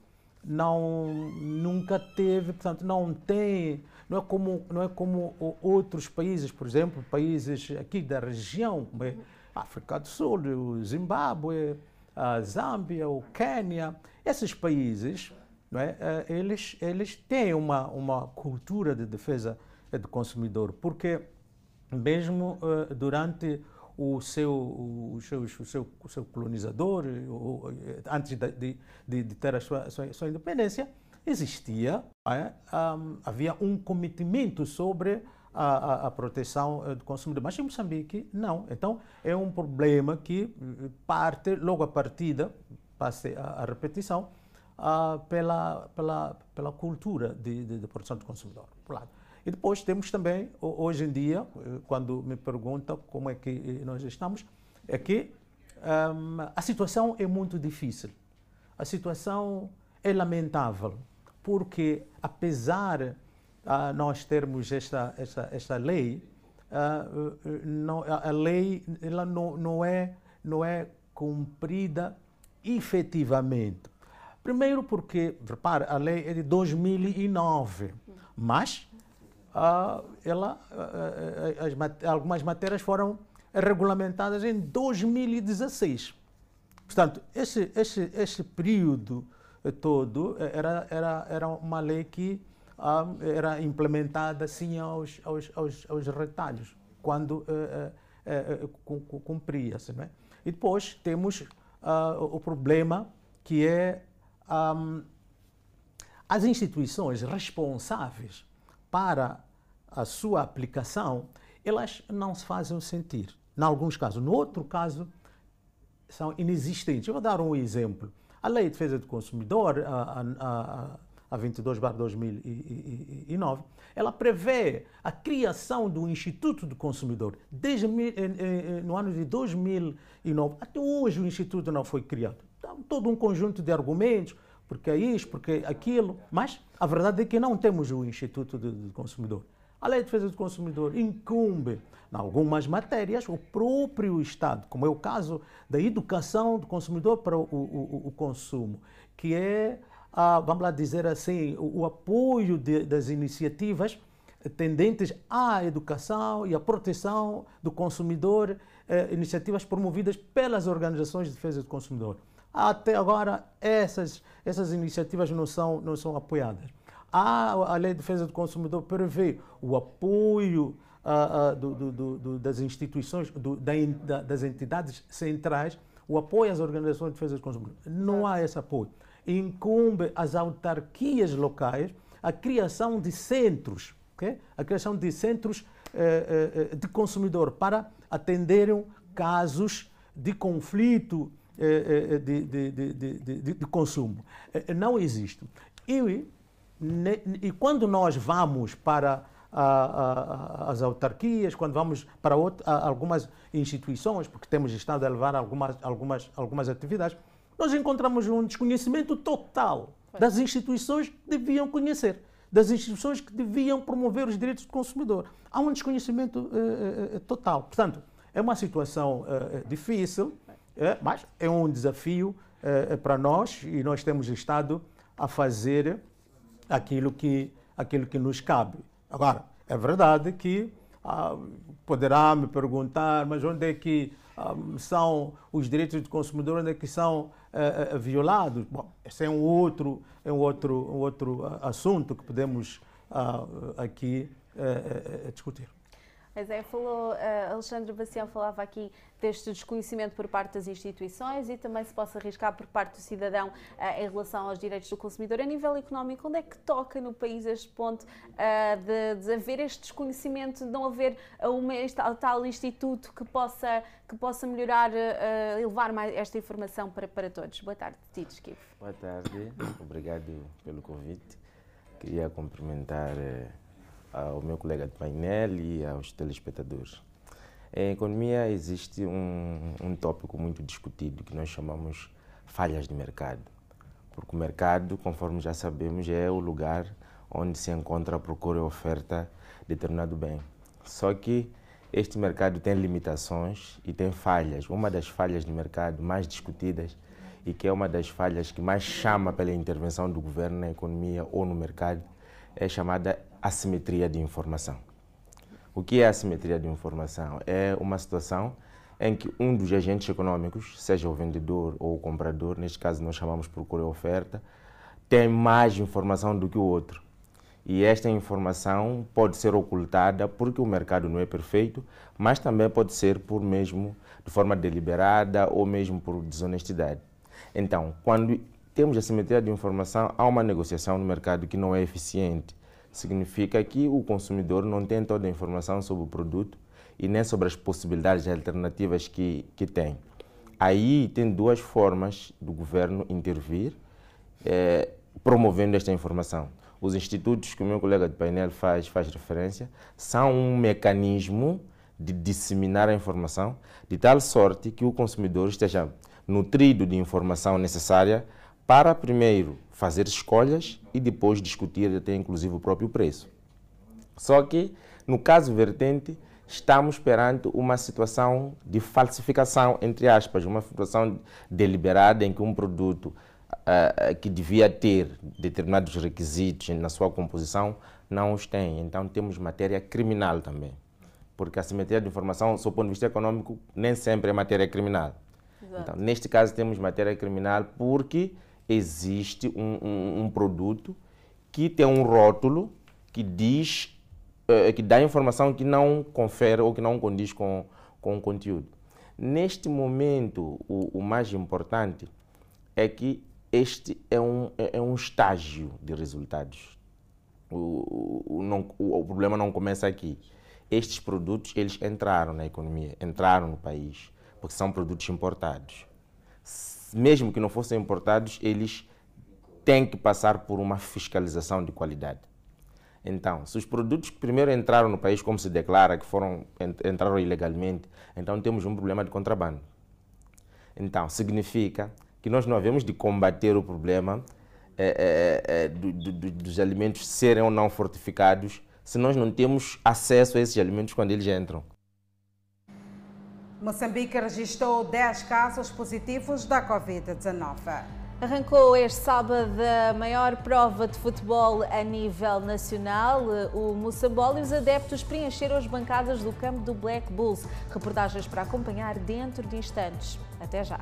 não nunca teve, portanto, não tem, não é como não é como outros países, por exemplo, países aqui da região, como é África do Sul, o Zimbábue, a Zâmbia, o Quênia, esses países é? Eh, eles, eles têm uma, uma cultura de defesa do consumidor, porque mesmo uh, durante o seu, o, seu, o, seu, o seu colonizador, o, antes de, de, de, ter a sua, sua, sua independência, existia, é? um, havia um cometimento sobre a, a, a, proteção do consumidor. Mas em Moçambique, não. Então, é um problema que parte, logo a partida, passe a, a repetição, uh, pela, pela, pela cultura de, de, de, produção do consumidor. E depois temos também, hoje em dia, eh, quando me perguntam como é que eh, nós estamos, é que um, a situação é muito difícil. A situação é lamentável, porque apesar de uh, nós termos esta, esta, esta lei, uh, não, a lei ela não, não, é, não é cumprida efetivamente. Primeiro porque, repare, a lei é de 2009, mas uh, ela, uh, as mat algumas matérias foram regulamentadas em 2016. Portanto, esse, esse, esse período todo era, era, era uma lei que uh, era implementada assim aos, aos, aos, aos retalhos, quando cumpria-se. Né? E depois temos o problema que é um, as instituições responsáveis para a sua aplicação, elas não se fazem sentir, em alguns casos. No outro caso, são inexistentes. Eu vou dar um exemplo. A Lei de Defesa do Consumidor, a, a, a 22 2009, ela prevê a criação do Instituto do Consumidor. Desde no ano de 2009 até hoje o Instituto não foi criado todo um conjunto de argumentos, porque é isto, porque é aquilo, mas a verdade é que não temos o Instituto do Consumidor. A Lei de Defesa do Consumidor incumbe, em algumas matérias, o próprio Estado, como é o caso da educação do consumidor para o, o, o consumo, que é, ah, vamos lá dizer assim, o, o apoio de, das iniciativas tendentes à educação e à proteção do consumidor, eh, iniciativas promovidas pelas organizações de defesa do consumidor. Até agora, essas, essas iniciativas não são, não são apoiadas. A, a Lei de Defesa do Consumidor prevê o apoio uh, uh, do, do, do, das instituições, da, das entidades centrais, o apoio às organizações de defesa do consumidor. Não há esse apoio. Incumbe às autarquias locais a criação de centros, okay? a criação de centros eh, eh, de consumidor para atenderem casos de conflito de, de, de, de, consumo. Não existe. E, e quando nós vamos para a, a, as autarquias, quando vamos para outra, algumas instituições, porque temos estado a levar algumas, algumas, algumas atividades, nós encontramos um desconhecimento total das instituições que deviam conhecer, das instituições que deviam promover os direitos do consumidor. Há um desconhecimento uh, total. Portanto, é uma situação uh, difícil, mas é um desafio é, para nós e nós temos estado a fazer aquilo que, aquilo que nos cabe. Agora, é verdade que ah, poderá me perguntar, mas onde é que ah, são os direitos do consumidor, onde é que são ah, violados? Bom, esse é um outro, é um outro, um outro assunto que podemos aqui discutir. Mas é, falou, uh, Alexandre Bacião falava aqui deste desconhecimento por parte das instituições e também se possa arriscar por parte do cidadão uh, em relação aos direitos do consumidor. A nível económico, onde é que toca no país este ponto uh, de, de, haver este desconhecimento, de não haver este tal instituto que possa, que possa melhorar, uh, levar mais esta informação para, para todos? Boa tarde, Tito Esquivo. Boa tarde, obrigado pelo convite. Queria cumprimentar ao meu colega de painel e aos telespectadores. Em economia existe um, um tópico muito discutido que nós chamamos falhas de mercado. Porque o mercado, conforme já sabemos, é o lugar onde se encontra a procura e oferta de determinado bem. Só que este mercado tem limitações e tem falhas. Uma das falhas de mercado mais discutidas e que é uma das falhas que mais chama pela intervenção do governo na economia ou no mercado é chamada assimetria de informação. O que é assimetria de informação? É uma situação em que um dos agentes econômicos, seja o vendedor ou o comprador, neste caso nós chamamos procura e oferta, tem mais informação do que o outro. E esta informação pode ser ocultada porque o mercado não é perfeito, mas também pode ser por mesmo de forma deliberada ou mesmo por desonestidade. Então, quando temos assimetria de informação, há uma negociação no mercado que não é eficiente significa que o consumidor não tem toda a informação sobre o produto e nem sobre as possibilidades alternativas que, que tem. Aí tem duas formas do governo intervir, é, promovendo esta informação. Os institutos que o meu colega de painel faz, faz referência são um mecanismo de disseminar a informação de tal sorte que o consumidor esteja nutrido de informação necessária para, primeiro, fazer escolhas e depois discutir até inclusive o próprio preço. Só que, no caso vertente, estamos perante uma situação de falsificação, entre aspas, uma situação deliberada em que um produto uh, que devia ter determinados requisitos na sua composição, não os tem. Então temos matéria criminal também. Porque a simetria de informação, do ponto de vista econômico, nem sempre é matéria criminal. Então, neste caso, temos matéria criminal porque existe um, um, um produto que tem um rótulo que diz, uh, que dá informação que não confere ou que não condiz com, com o conteúdo. Neste momento, o, o mais importante é que este é um, é, é um estágio de resultados. O, o, não, o, problema não começa aqui. Estes produtos, eles entraram na economia, entraram no país, porque são produtos importados. Mesmo que não fossem importados, eles têm que passar por uma fiscalização de qualidade. Então, se os produtos que primeiro entraram no país, como se declara, que foram entraram ilegalmente, então temos um problema de contrabando. Então, significa que nós não havemos de combater o problema é, é, é, do, do, dos alimentos serem ou não fortificados se nós não temos acesso a esses alimentos quando eles entram. Moçambique registrou 10 casos positivos da Covid-19. Arrancou este sábado a maior prova de futebol a nível nacional. O Moçambol e os adeptos preencheram as bancadas do campo do Black Bulls. Reportagens para acompanhar dentro de instantes. Até já.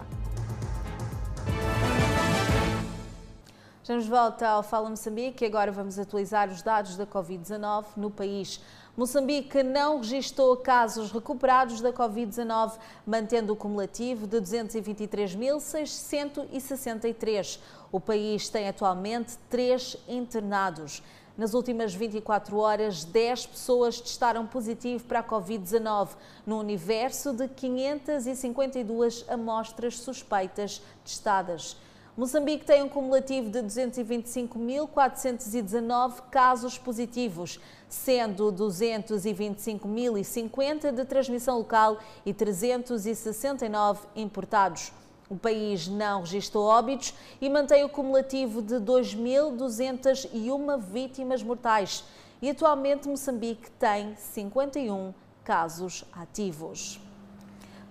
Estamos de volta ao Fala Moçambique e agora vamos atualizar os dados da Covid-19 no país. Moçambique não registrou casos recuperados da Covid-19, mantendo o cumulativo de 223.663. O país tem atualmente três internados. Nas últimas 24 horas, 10 pessoas testaram positivo para a Covid-19, no universo de 552 amostras suspeitas testadas. Moçambique tem um cumulativo de 225.419 casos positivos, sendo 225.050 de transmissão local e 369 importados. O país não registrou óbitos e mantém o cumulativo de 2.201 vítimas mortais. E atualmente Moçambique tem 51 casos ativos.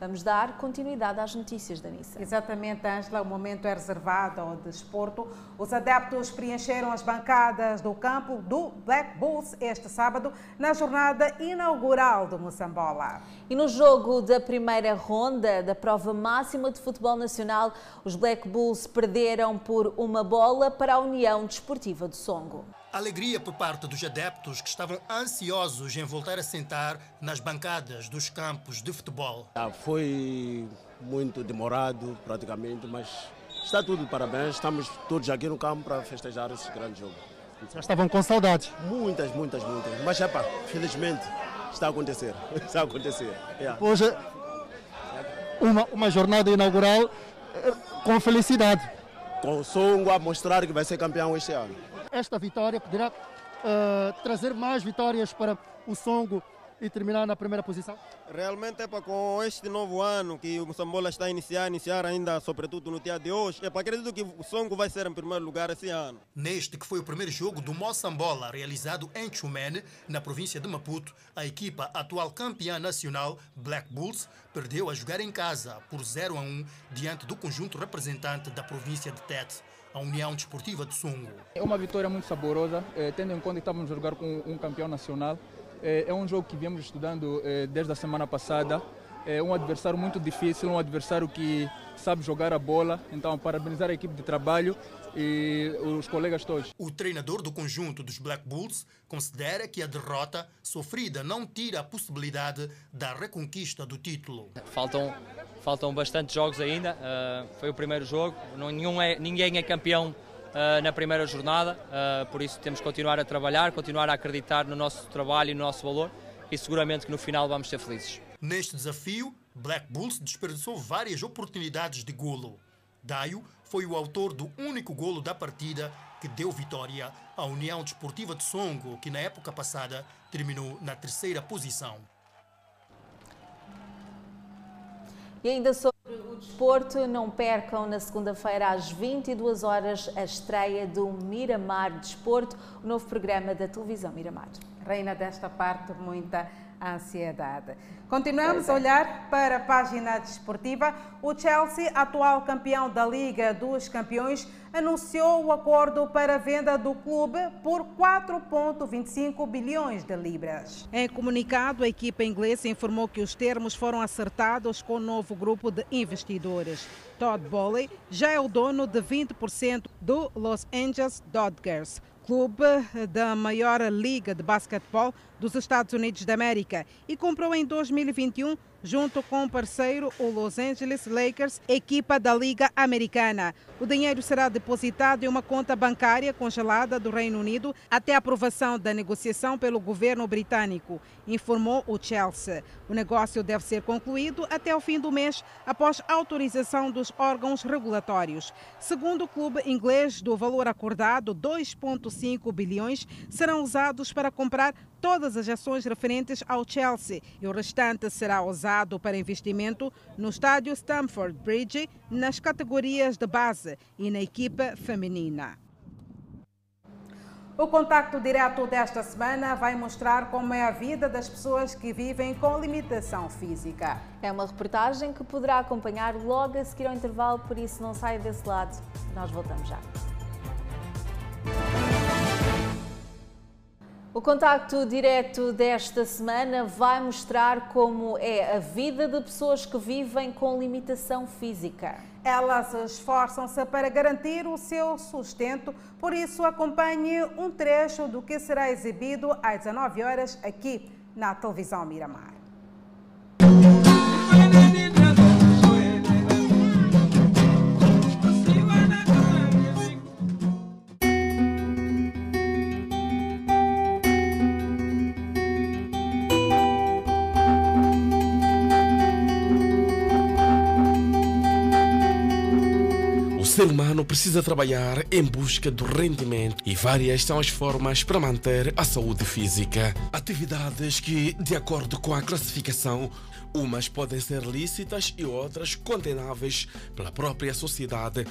Vamos dar continuidade às notícias, Danissa. Exatamente, Angela. O momento é reservado ao desporto. Os adeptos preencheram as bancadas do campo do Black Bulls este sábado, na jornada inaugural do Moçambola. E no jogo da primeira ronda da prova máxima de futebol nacional, os Black Bulls perderam por uma bola para a União Desportiva do Songo. Alegria por parte dos adeptos que estavam ansiosos em voltar a sentar nas bancadas dos campos de futebol. Ah, foi muito demorado, praticamente, mas está tudo de parabéns. Estamos todos aqui no campo para festejar esse grande jogo. Já estavam com saudades? Muitas, muitas, muitas. Mas, epa, felizmente, está a acontecer. *laughs* Está a acontecer. Yeah. Hoje, uma, uma jornada inaugural eh, com felicidade. Com o Songo a mostrar que vai ser campeão este ano esta vitória poderá uh, trazer mais vitórias para o Songo e terminar na primeira posição? Realmente é para com este novo ano que o Moçambola está a iniciar, iniciar ainda, sobretudo no dia de hoje, é para acredito que o Songo vai ser em primeiro lugar esse ano. Neste que foi o primeiro jogo do Moçambola, realizado em Chumene, na província de Maputo, a equipa atual campeã nacional, Black Bulls, perdeu a jogar em casa por 0 a 1 diante do conjunto representante da província de Tete a União Desportiva de Sungo. É uma vitória muito saborosa, eh, tendo em conta que estávamos a jogar com um campeão nacional. Eh, é um jogo que viemos estudando eh, desde a semana passada. É um adversário muito difícil, um adversário que sabe jogar a bola. Então, parabenizar a equipe de trabalho e os colegas todos. O treinador do conjunto dos Black Bulls considera que a derrota sofrida não tira a possibilidade da reconquista do título. Faltam faltam bastante jogos ainda. Uh, foi o primeiro jogo, não, nenhum é, ninguém é campeão uh, na primeira jornada, uh, por isso temos que continuar a trabalhar, continuar a acreditar no nosso trabalho e no nosso valor e seguramente que no final vamos ser felizes. Neste desafio, Black Bulls desperdiçou várias oportunidades de golo. Daio foi o autor do único golo da partida que deu vitória à União Desportiva de Songo, que na época passada terminou na terceira posição. E ainda sobre o desporto, não percam na segunda-feira às 22 horas a estreia do Miramar Desporto, o novo programa da televisão Miramar. Reina desta parte muita ansiedade. Continuamos a olhar para a página desportiva. O Chelsea, atual campeão da Liga dos Campeões, anunciou o acordo para a venda do clube por 4,25 bilhões de libras. Em comunicado, a equipa inglesa informou que os termos foram acertados com o novo grupo de investidores. Todd Bowley já é o dono de 20% do Los Angeles Dodgers clube da maior liga de basquetebol dos Estados Unidos da América e comprou em 2021 junto com o parceiro, o Los Angeles Lakers, equipa da Liga Americana. O dinheiro será depositado em uma conta bancária congelada do Reino Unido até a aprovação da negociação pelo governo britânico, informou o Chelsea. O negócio deve ser concluído até o fim do mês, após autorização dos órgãos regulatórios. Segundo o clube inglês, do valor acordado, 2,5 bilhões serão usados para comprar todas as ações referentes ao Chelsea e o restante será usado para investimento no estádio Stamford Bridge, nas categorias de base e na equipa feminina. O contacto direto desta semana vai mostrar como é a vida das pessoas que vivem com limitação física. É uma reportagem que poderá acompanhar logo a seguir ao intervalo, por isso não saia desse lado. Nós voltamos já. O contacto direto desta semana vai mostrar como é a vida de pessoas que vivem com limitação física. Elas esforçam-se para garantir o seu sustento, por isso acompanhe um trecho do que será exibido às 19 horas aqui na televisão Miramar. Ser humano precisa trabalhar em busca do rendimento e várias são as formas para manter a saúde física. Atividades que, de acordo com a classificação, umas podem ser lícitas e outras condenáveis pela própria sociedade.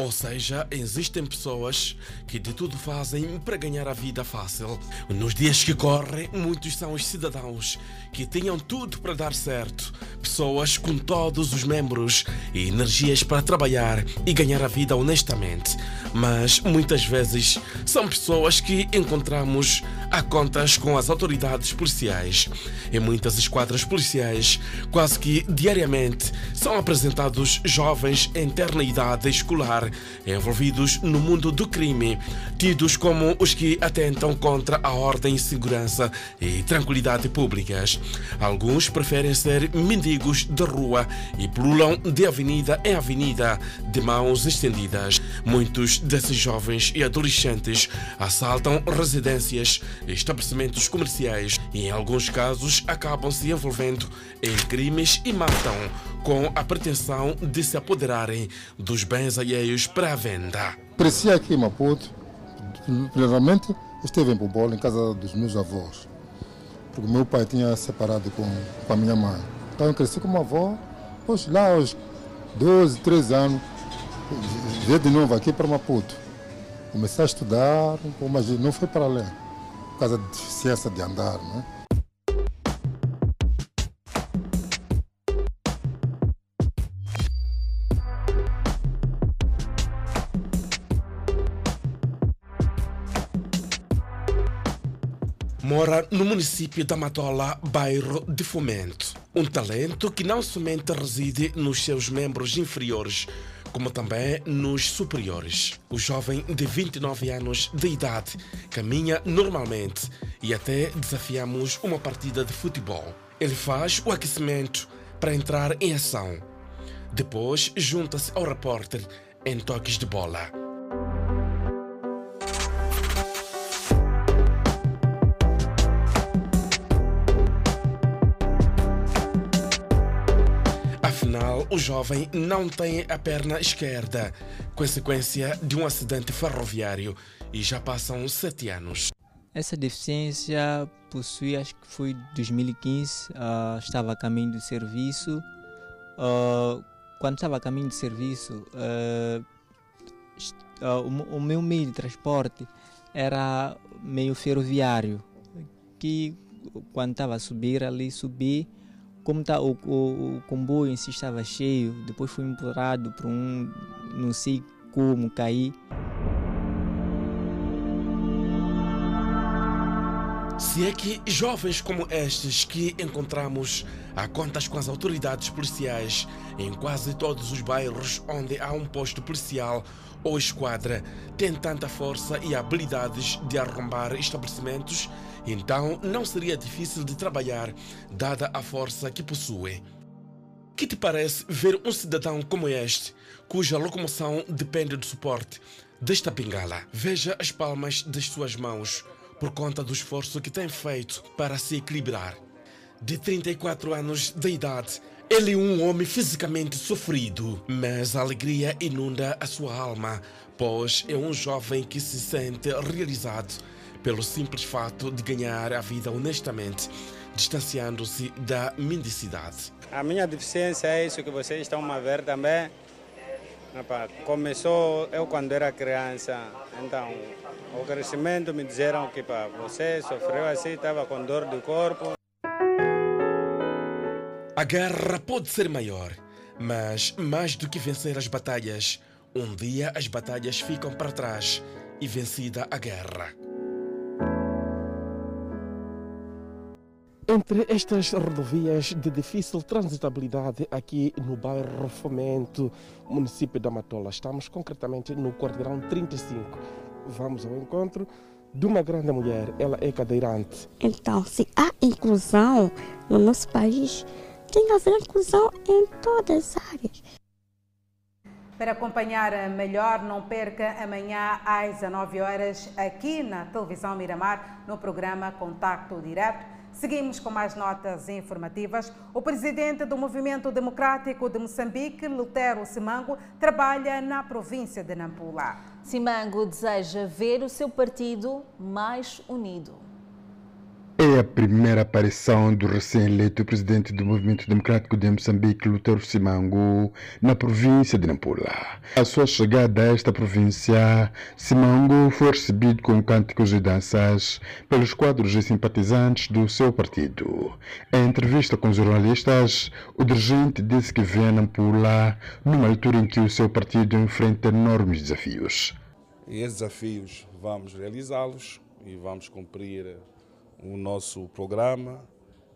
Ou seja, existem pessoas que de tudo fazem para ganhar a vida fácil. Nos dias que correm, muitos são os cidadãos que tinham tudo para dar certo. Pessoas com todos os membros e energias para trabalhar e ganhar a vida honestamente. Mas muitas vezes são pessoas que encontramos a contas com as autoridades policiais. Em muitas esquadras policiais, quase que diariamente, são apresentados jovens em terna idade escolar envolvidos no mundo do crime, tidos como os que atentam contra a ordem, segurança e tranquilidade públicas. Alguns preferem ser mendigos de rua e pululam de avenida em avenida de mãos estendidas. Muitos desses jovens e adolescentes assaltam residências, estabelecimentos comerciais e, em alguns casos, acabam se envolvendo em crimes e matam com a pretensão de se apoderarem dos bens alheios para a venda. Cresci aqui em Maputo. Primeiramente, esteve em Pobol, em casa dos meus avós. Porque meu pai tinha separado com, com a minha mãe. Então eu cresci com uma avó. Pois lá aos 12, 13 anos, veio de novo aqui para Maputo. Comecei a estudar, mas não foi para além, causa da deficiência de andar. Né? mora no município da Matola, bairro de Fomento. Um talento que não somente reside nos seus membros inferiores, como também nos superiores. O jovem de 29 anos de idade caminha normalmente e até desafiamos uma partida de futebol. Ele faz o aquecimento para entrar em ação. Depois junta-se ao repórter em toques de bola. Jovem não tem a perna esquerda, consequência de um acidente ferroviário, e já passam sete anos. Essa deficiência possui, acho que foi 2015, uh, estava a caminho do serviço. Uh, quando estava a caminho de serviço, uh, o, o meu meio de transporte era meio ferroviário, que quando estava a subir ali, subi. Como tá, o, o, o comboio em si estava cheio, depois fui empurrado por um, não sei como, caí. Se é que jovens como estes que encontramos a contas com as autoridades policiais em quase todos os bairros onde há um posto policial ou esquadra têm tanta força e habilidades de arrombar estabelecimentos, então não seria difícil de trabalhar, dada a força que possuem. Que te parece ver um cidadão como este, cuja locomoção depende do suporte desta bengala? Veja as palmas das suas mãos por conta do esforço que tem feito para se equilibrar. De 34 anos de idade, ele é um homem fisicamente sofrido, mas a alegria inunda a sua alma, pois é um jovem que se sente realizado pelo simples fato de ganhar a vida honestamente, distanciando-se da mendicidade. A minha deficiência é isso que vocês estão a ver também. Começou eu quando era criança, então o crescimento me disseram que pá, você sofreu assim, estava com dor do corpo. A guerra pode ser maior, mas mais do que vencer as batalhas, um dia as batalhas ficam para trás e vencida a guerra. Entre estas rodovias de difícil transitabilidade aqui no bairro Fomento, município da Matola, estamos concretamente no quarteirão 35. Vamos ao encontro de uma grande mulher, ela é cadeirante. Então, se há inclusão no nosso país, tem que haver inclusão em todas as áreas. Para acompanhar melhor, não perca amanhã às 19 horas aqui na televisão Miramar, no programa Contacto Direto. Seguimos com mais notas informativas. O presidente do Movimento Democrático de Moçambique, Lutero Simango, trabalha na província de Nampula. Simango deseja ver o seu partido mais unido. É a primeira aparição do recém-eleito presidente do Movimento Democrático de Moçambique, Lutero Simango, na província de Nampula. A sua chegada a esta província, Simango foi recebido com cânticos e danças pelos quadros e simpatizantes do seu partido. Em entrevista com jornalistas, o dirigente disse que a Nampula numa altura em que o seu partido enfrenta enormes desafios. E esses desafios vamos realizá-los e vamos cumprir o nosso programa,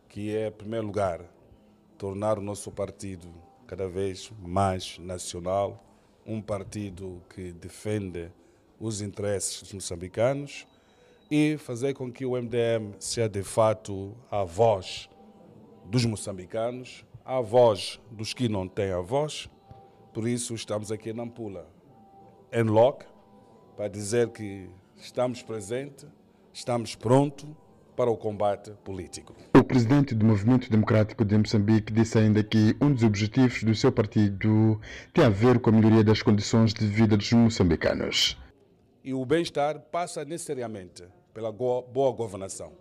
que é, em primeiro lugar, tornar o nosso partido cada vez mais nacional, um partido que defende os interesses dos moçambicanos e fazer com que o MDM seja de fato a voz dos moçambicanos, a voz dos que não têm a voz. Por isso estamos aqui na Ampula, em loco, para dizer que estamos presentes, estamos prontos para o combate político. O presidente do Movimento Democrático de Moçambique disse ainda que um dos objetivos do seu partido tem a ver com a melhoria das condições de vida dos moçambicanos. E o bem-estar passa necessariamente pela boa governação.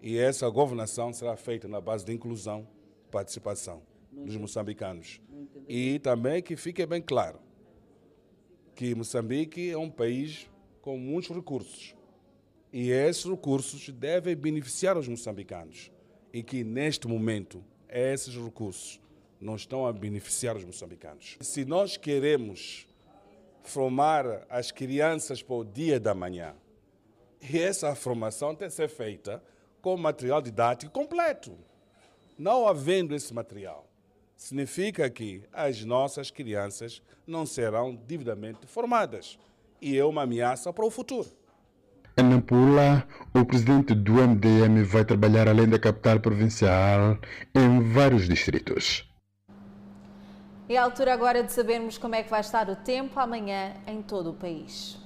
E essa governação será feita na base de inclusão, participação dos moçambicanos. E também que fique bem claro que Moçambique é um país com muitos recursos e esses recursos devem beneficiar os moçambicanos. E que neste momento esses recursos não estão a beneficiar os moçambicanos. Se nós queremos formar as crianças para o dia da manhã, e essa formação tem que ser feita com material didático completo. Não havendo esse material, significa que as nossas crianças não serão devidamente formadas. E é uma ameaça para o futuro. Em Nampula, o presidente do MDM vai trabalhar além da capital provincial em vários distritos. É a altura agora de sabermos como é que vai estar o tempo amanhã em todo o país.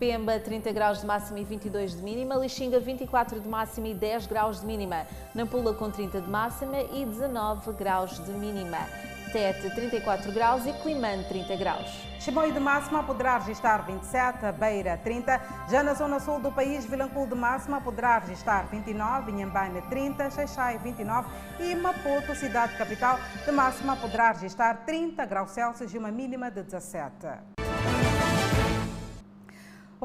Pemba, 30 graus de máxima e 22 de mínima. Lixinga, 24 de máxima e 10 graus de mínima. Nampula, com 30 de máxima e 19 graus de mínima. Tete, 34 graus e Climane, 30 graus. Chimoio de máxima poderá registrar 27, Beira 30. Já na zona sul do país, Vilanculo de máxima poderá registrar 29, Inhambane 30, Xaixai 29 e Maputo, cidade capital, de máxima poderá registrar 30 graus Celsius e uma mínima de 17.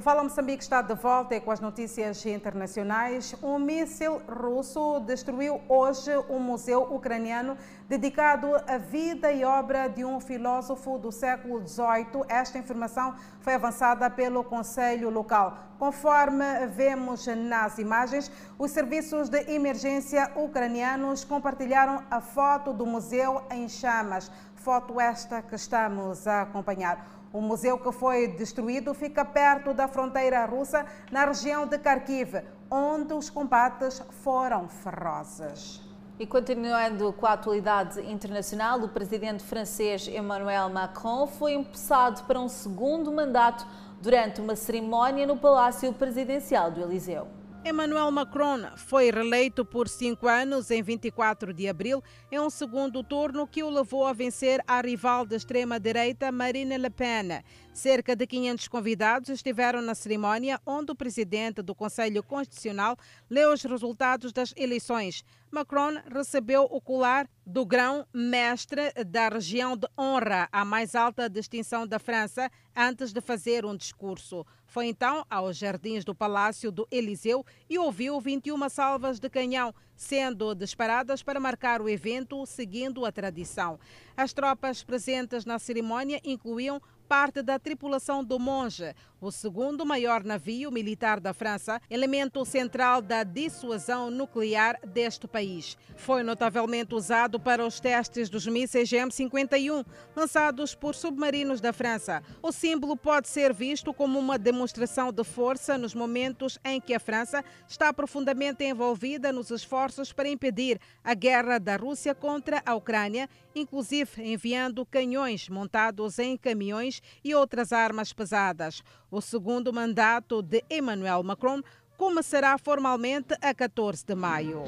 O Fala Moçambique está de volta com as notícias internacionais. Um míssil russo destruiu hoje um museu ucraniano dedicado à vida e obra de um filósofo do século XVIII. Esta informação foi avançada pelo Conselho Local. Conforme vemos nas imagens, os serviços de emergência ucranianos compartilharam a foto do museu em chamas. Foto esta que estamos a acompanhar. O museu que foi destruído fica perto da fronteira russa, na região de Kharkiv, onde os combates foram ferozes. E continuando com a atualidade internacional, o presidente francês Emmanuel Macron foi empossado para um segundo mandato durante uma cerimónia no Palácio Presidencial do Eliseu. Emmanuel Macron foi reeleito por cinco anos em 24 de abril, em um segundo turno que o levou a vencer a rival da extrema-direita Marine Le Pen. Cerca de 500 convidados estiveram na cerimónia, onde o presidente do Conselho Constitucional leu os resultados das eleições. Macron recebeu o colar do grão-mestre da região de honra, a mais alta distinção da França, antes de fazer um discurso. Foi então aos jardins do Palácio do Eliseu e ouviu 21 salvas de canhão, sendo disparadas para marcar o evento, seguindo a tradição. As tropas presentes na cerimónia incluíam parte da tripulação do Monge, o segundo maior navio militar da França, elemento central da dissuasão nuclear deste país. Foi notavelmente usado para os testes dos mísseis GM-51, lançados por submarinos da França. O símbolo pode ser visto como uma demonstração de força nos momentos em que a França está profundamente envolvida nos esforços para impedir a guerra da Rússia contra a Ucrânia, inclusive enviando canhões montados em caminhões e outras armas pesadas. O segundo mandato de Emmanuel Macron começará formalmente a 14 de maio.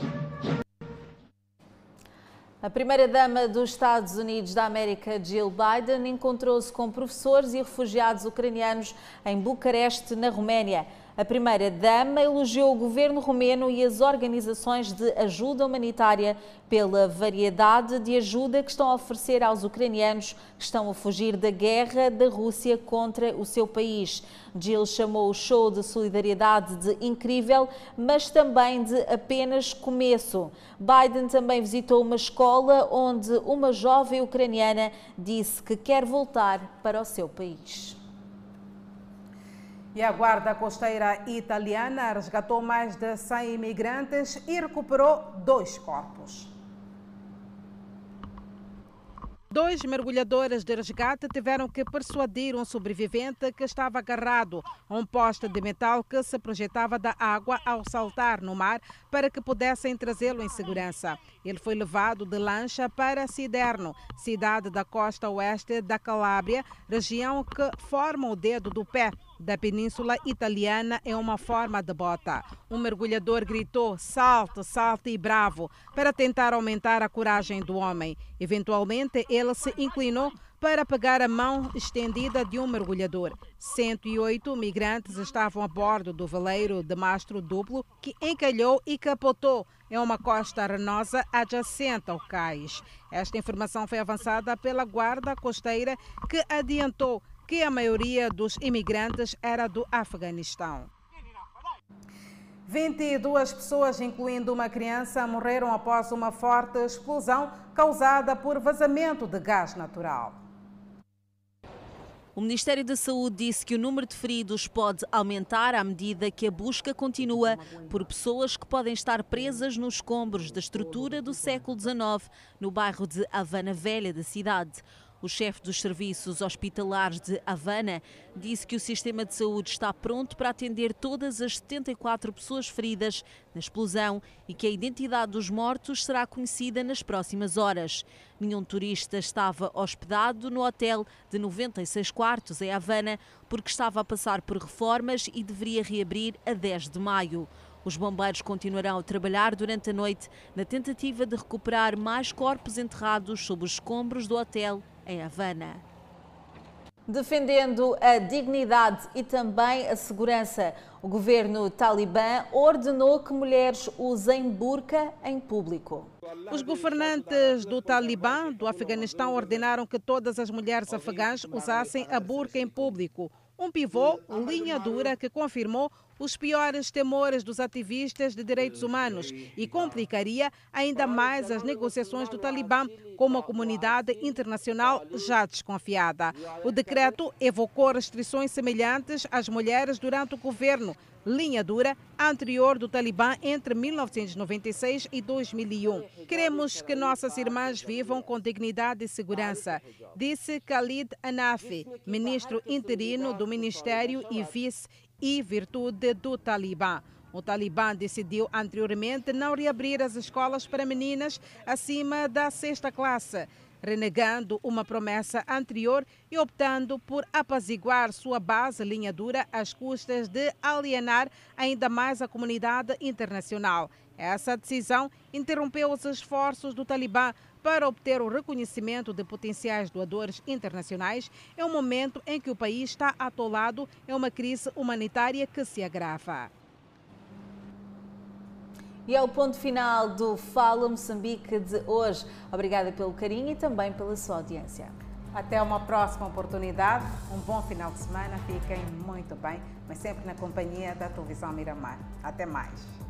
A primeira-dama dos Estados Unidos da América, Jill Biden, encontrou-se com professores e refugiados ucranianos em Bucareste, na Roménia. A primeira-dama elogiou o governo romeno e as organizações de ajuda humanitária pela variedade de ajuda que estão a oferecer aos ucranianos que estão a fugir da guerra da Rússia contra o seu país. Jill chamou o show de solidariedade de incrível, mas também de apenas começo. Biden também visitou uma escola onde uma jovem ucraniana disse que quer voltar para o seu país. E a Guarda Costeira Italiana resgatou mais de 100 imigrantes e recuperou dois corpos. Dois mergulhadores de resgate tiveram que persuadir um sobrevivente que estava agarrado a um poste de metal que se projetava da água ao saltar no mar para que pudessem trazê-lo em segurança. Ele foi levado de lancha para Siderno, cidade da costa oeste da Calábria, região que forma o dedo do pé da Península Italiana é uma forma de bota. Um mergulhador gritou salto, salto e bravo para tentar aumentar a coragem do homem. Eventualmente, ele se inclinou para pegar a mão estendida de um mergulhador. 108 migrantes estavam a bordo do veleiro de mastro duplo que encalhou e capotou em uma costa arenosa adjacente ao cais. Esta informação foi avançada pela guarda costeira que adiantou que a maioria dos imigrantes era do Afeganistão. 22 pessoas, incluindo uma criança, morreram após uma forte explosão causada por vazamento de gás natural. O Ministério da Saúde disse que o número de feridos pode aumentar à medida que a busca continua por pessoas que podem estar presas nos escombros da estrutura do século XIX no bairro de Havana Velha da cidade. O chefe dos serviços hospitalares de Havana disse que o sistema de saúde está pronto para atender todas as 74 pessoas feridas na explosão e que a identidade dos mortos será conhecida nas próximas horas. Nenhum turista estava hospedado no hotel de 96 quartos em Havana porque estava a passar por reformas e deveria reabrir a 10 de maio. Os bombeiros continuarão a trabalhar durante a noite na tentativa de recuperar mais corpos enterrados sob os escombros do hotel em Havana. Defendendo a dignidade e também a segurança, o governo talibã ordenou que mulheres usem burca em público. Os governantes do Talibã do Afeganistão ordenaram que todas as mulheres afegãs usassem a burca em público, Um pivô, linha dura, que confirmou os piores temores dos ativistas de direitos humanos e complicaria ainda mais as negociações do Talibã com uma comunidade internacional já desconfiada. O decreto evocou restrições semelhantes às mulheres durante o governo linha dura anterior do Talibã entre 1996 e 2001. Queremos que nossas irmãs vivam com dignidade e segurança, disse Khalid Anafi, ministro interino do Ministério e vice e virtude do Talibã. O Talibã decidiu anteriormente não reabrir as escolas para meninas acima da sexta classe, renegando uma promessa anterior e optando por apaziguar sua base linha dura às custas de alienar ainda mais a comunidade internacional. Essa decisão interrompeu os esforços do Talibã para obter o reconhecimento de potenciais doadores internacionais em um momento em que o país está atolado em uma crise humanitária que se agrava. E é o ponto final do Fala Moçambique de hoje. Obrigada pelo carinho e também pela sua audiência. Até uma próxima oportunidade. Um bom final de semana. Fiquem muito bem, mas sempre na companhia da televisão Miramar. Até mais.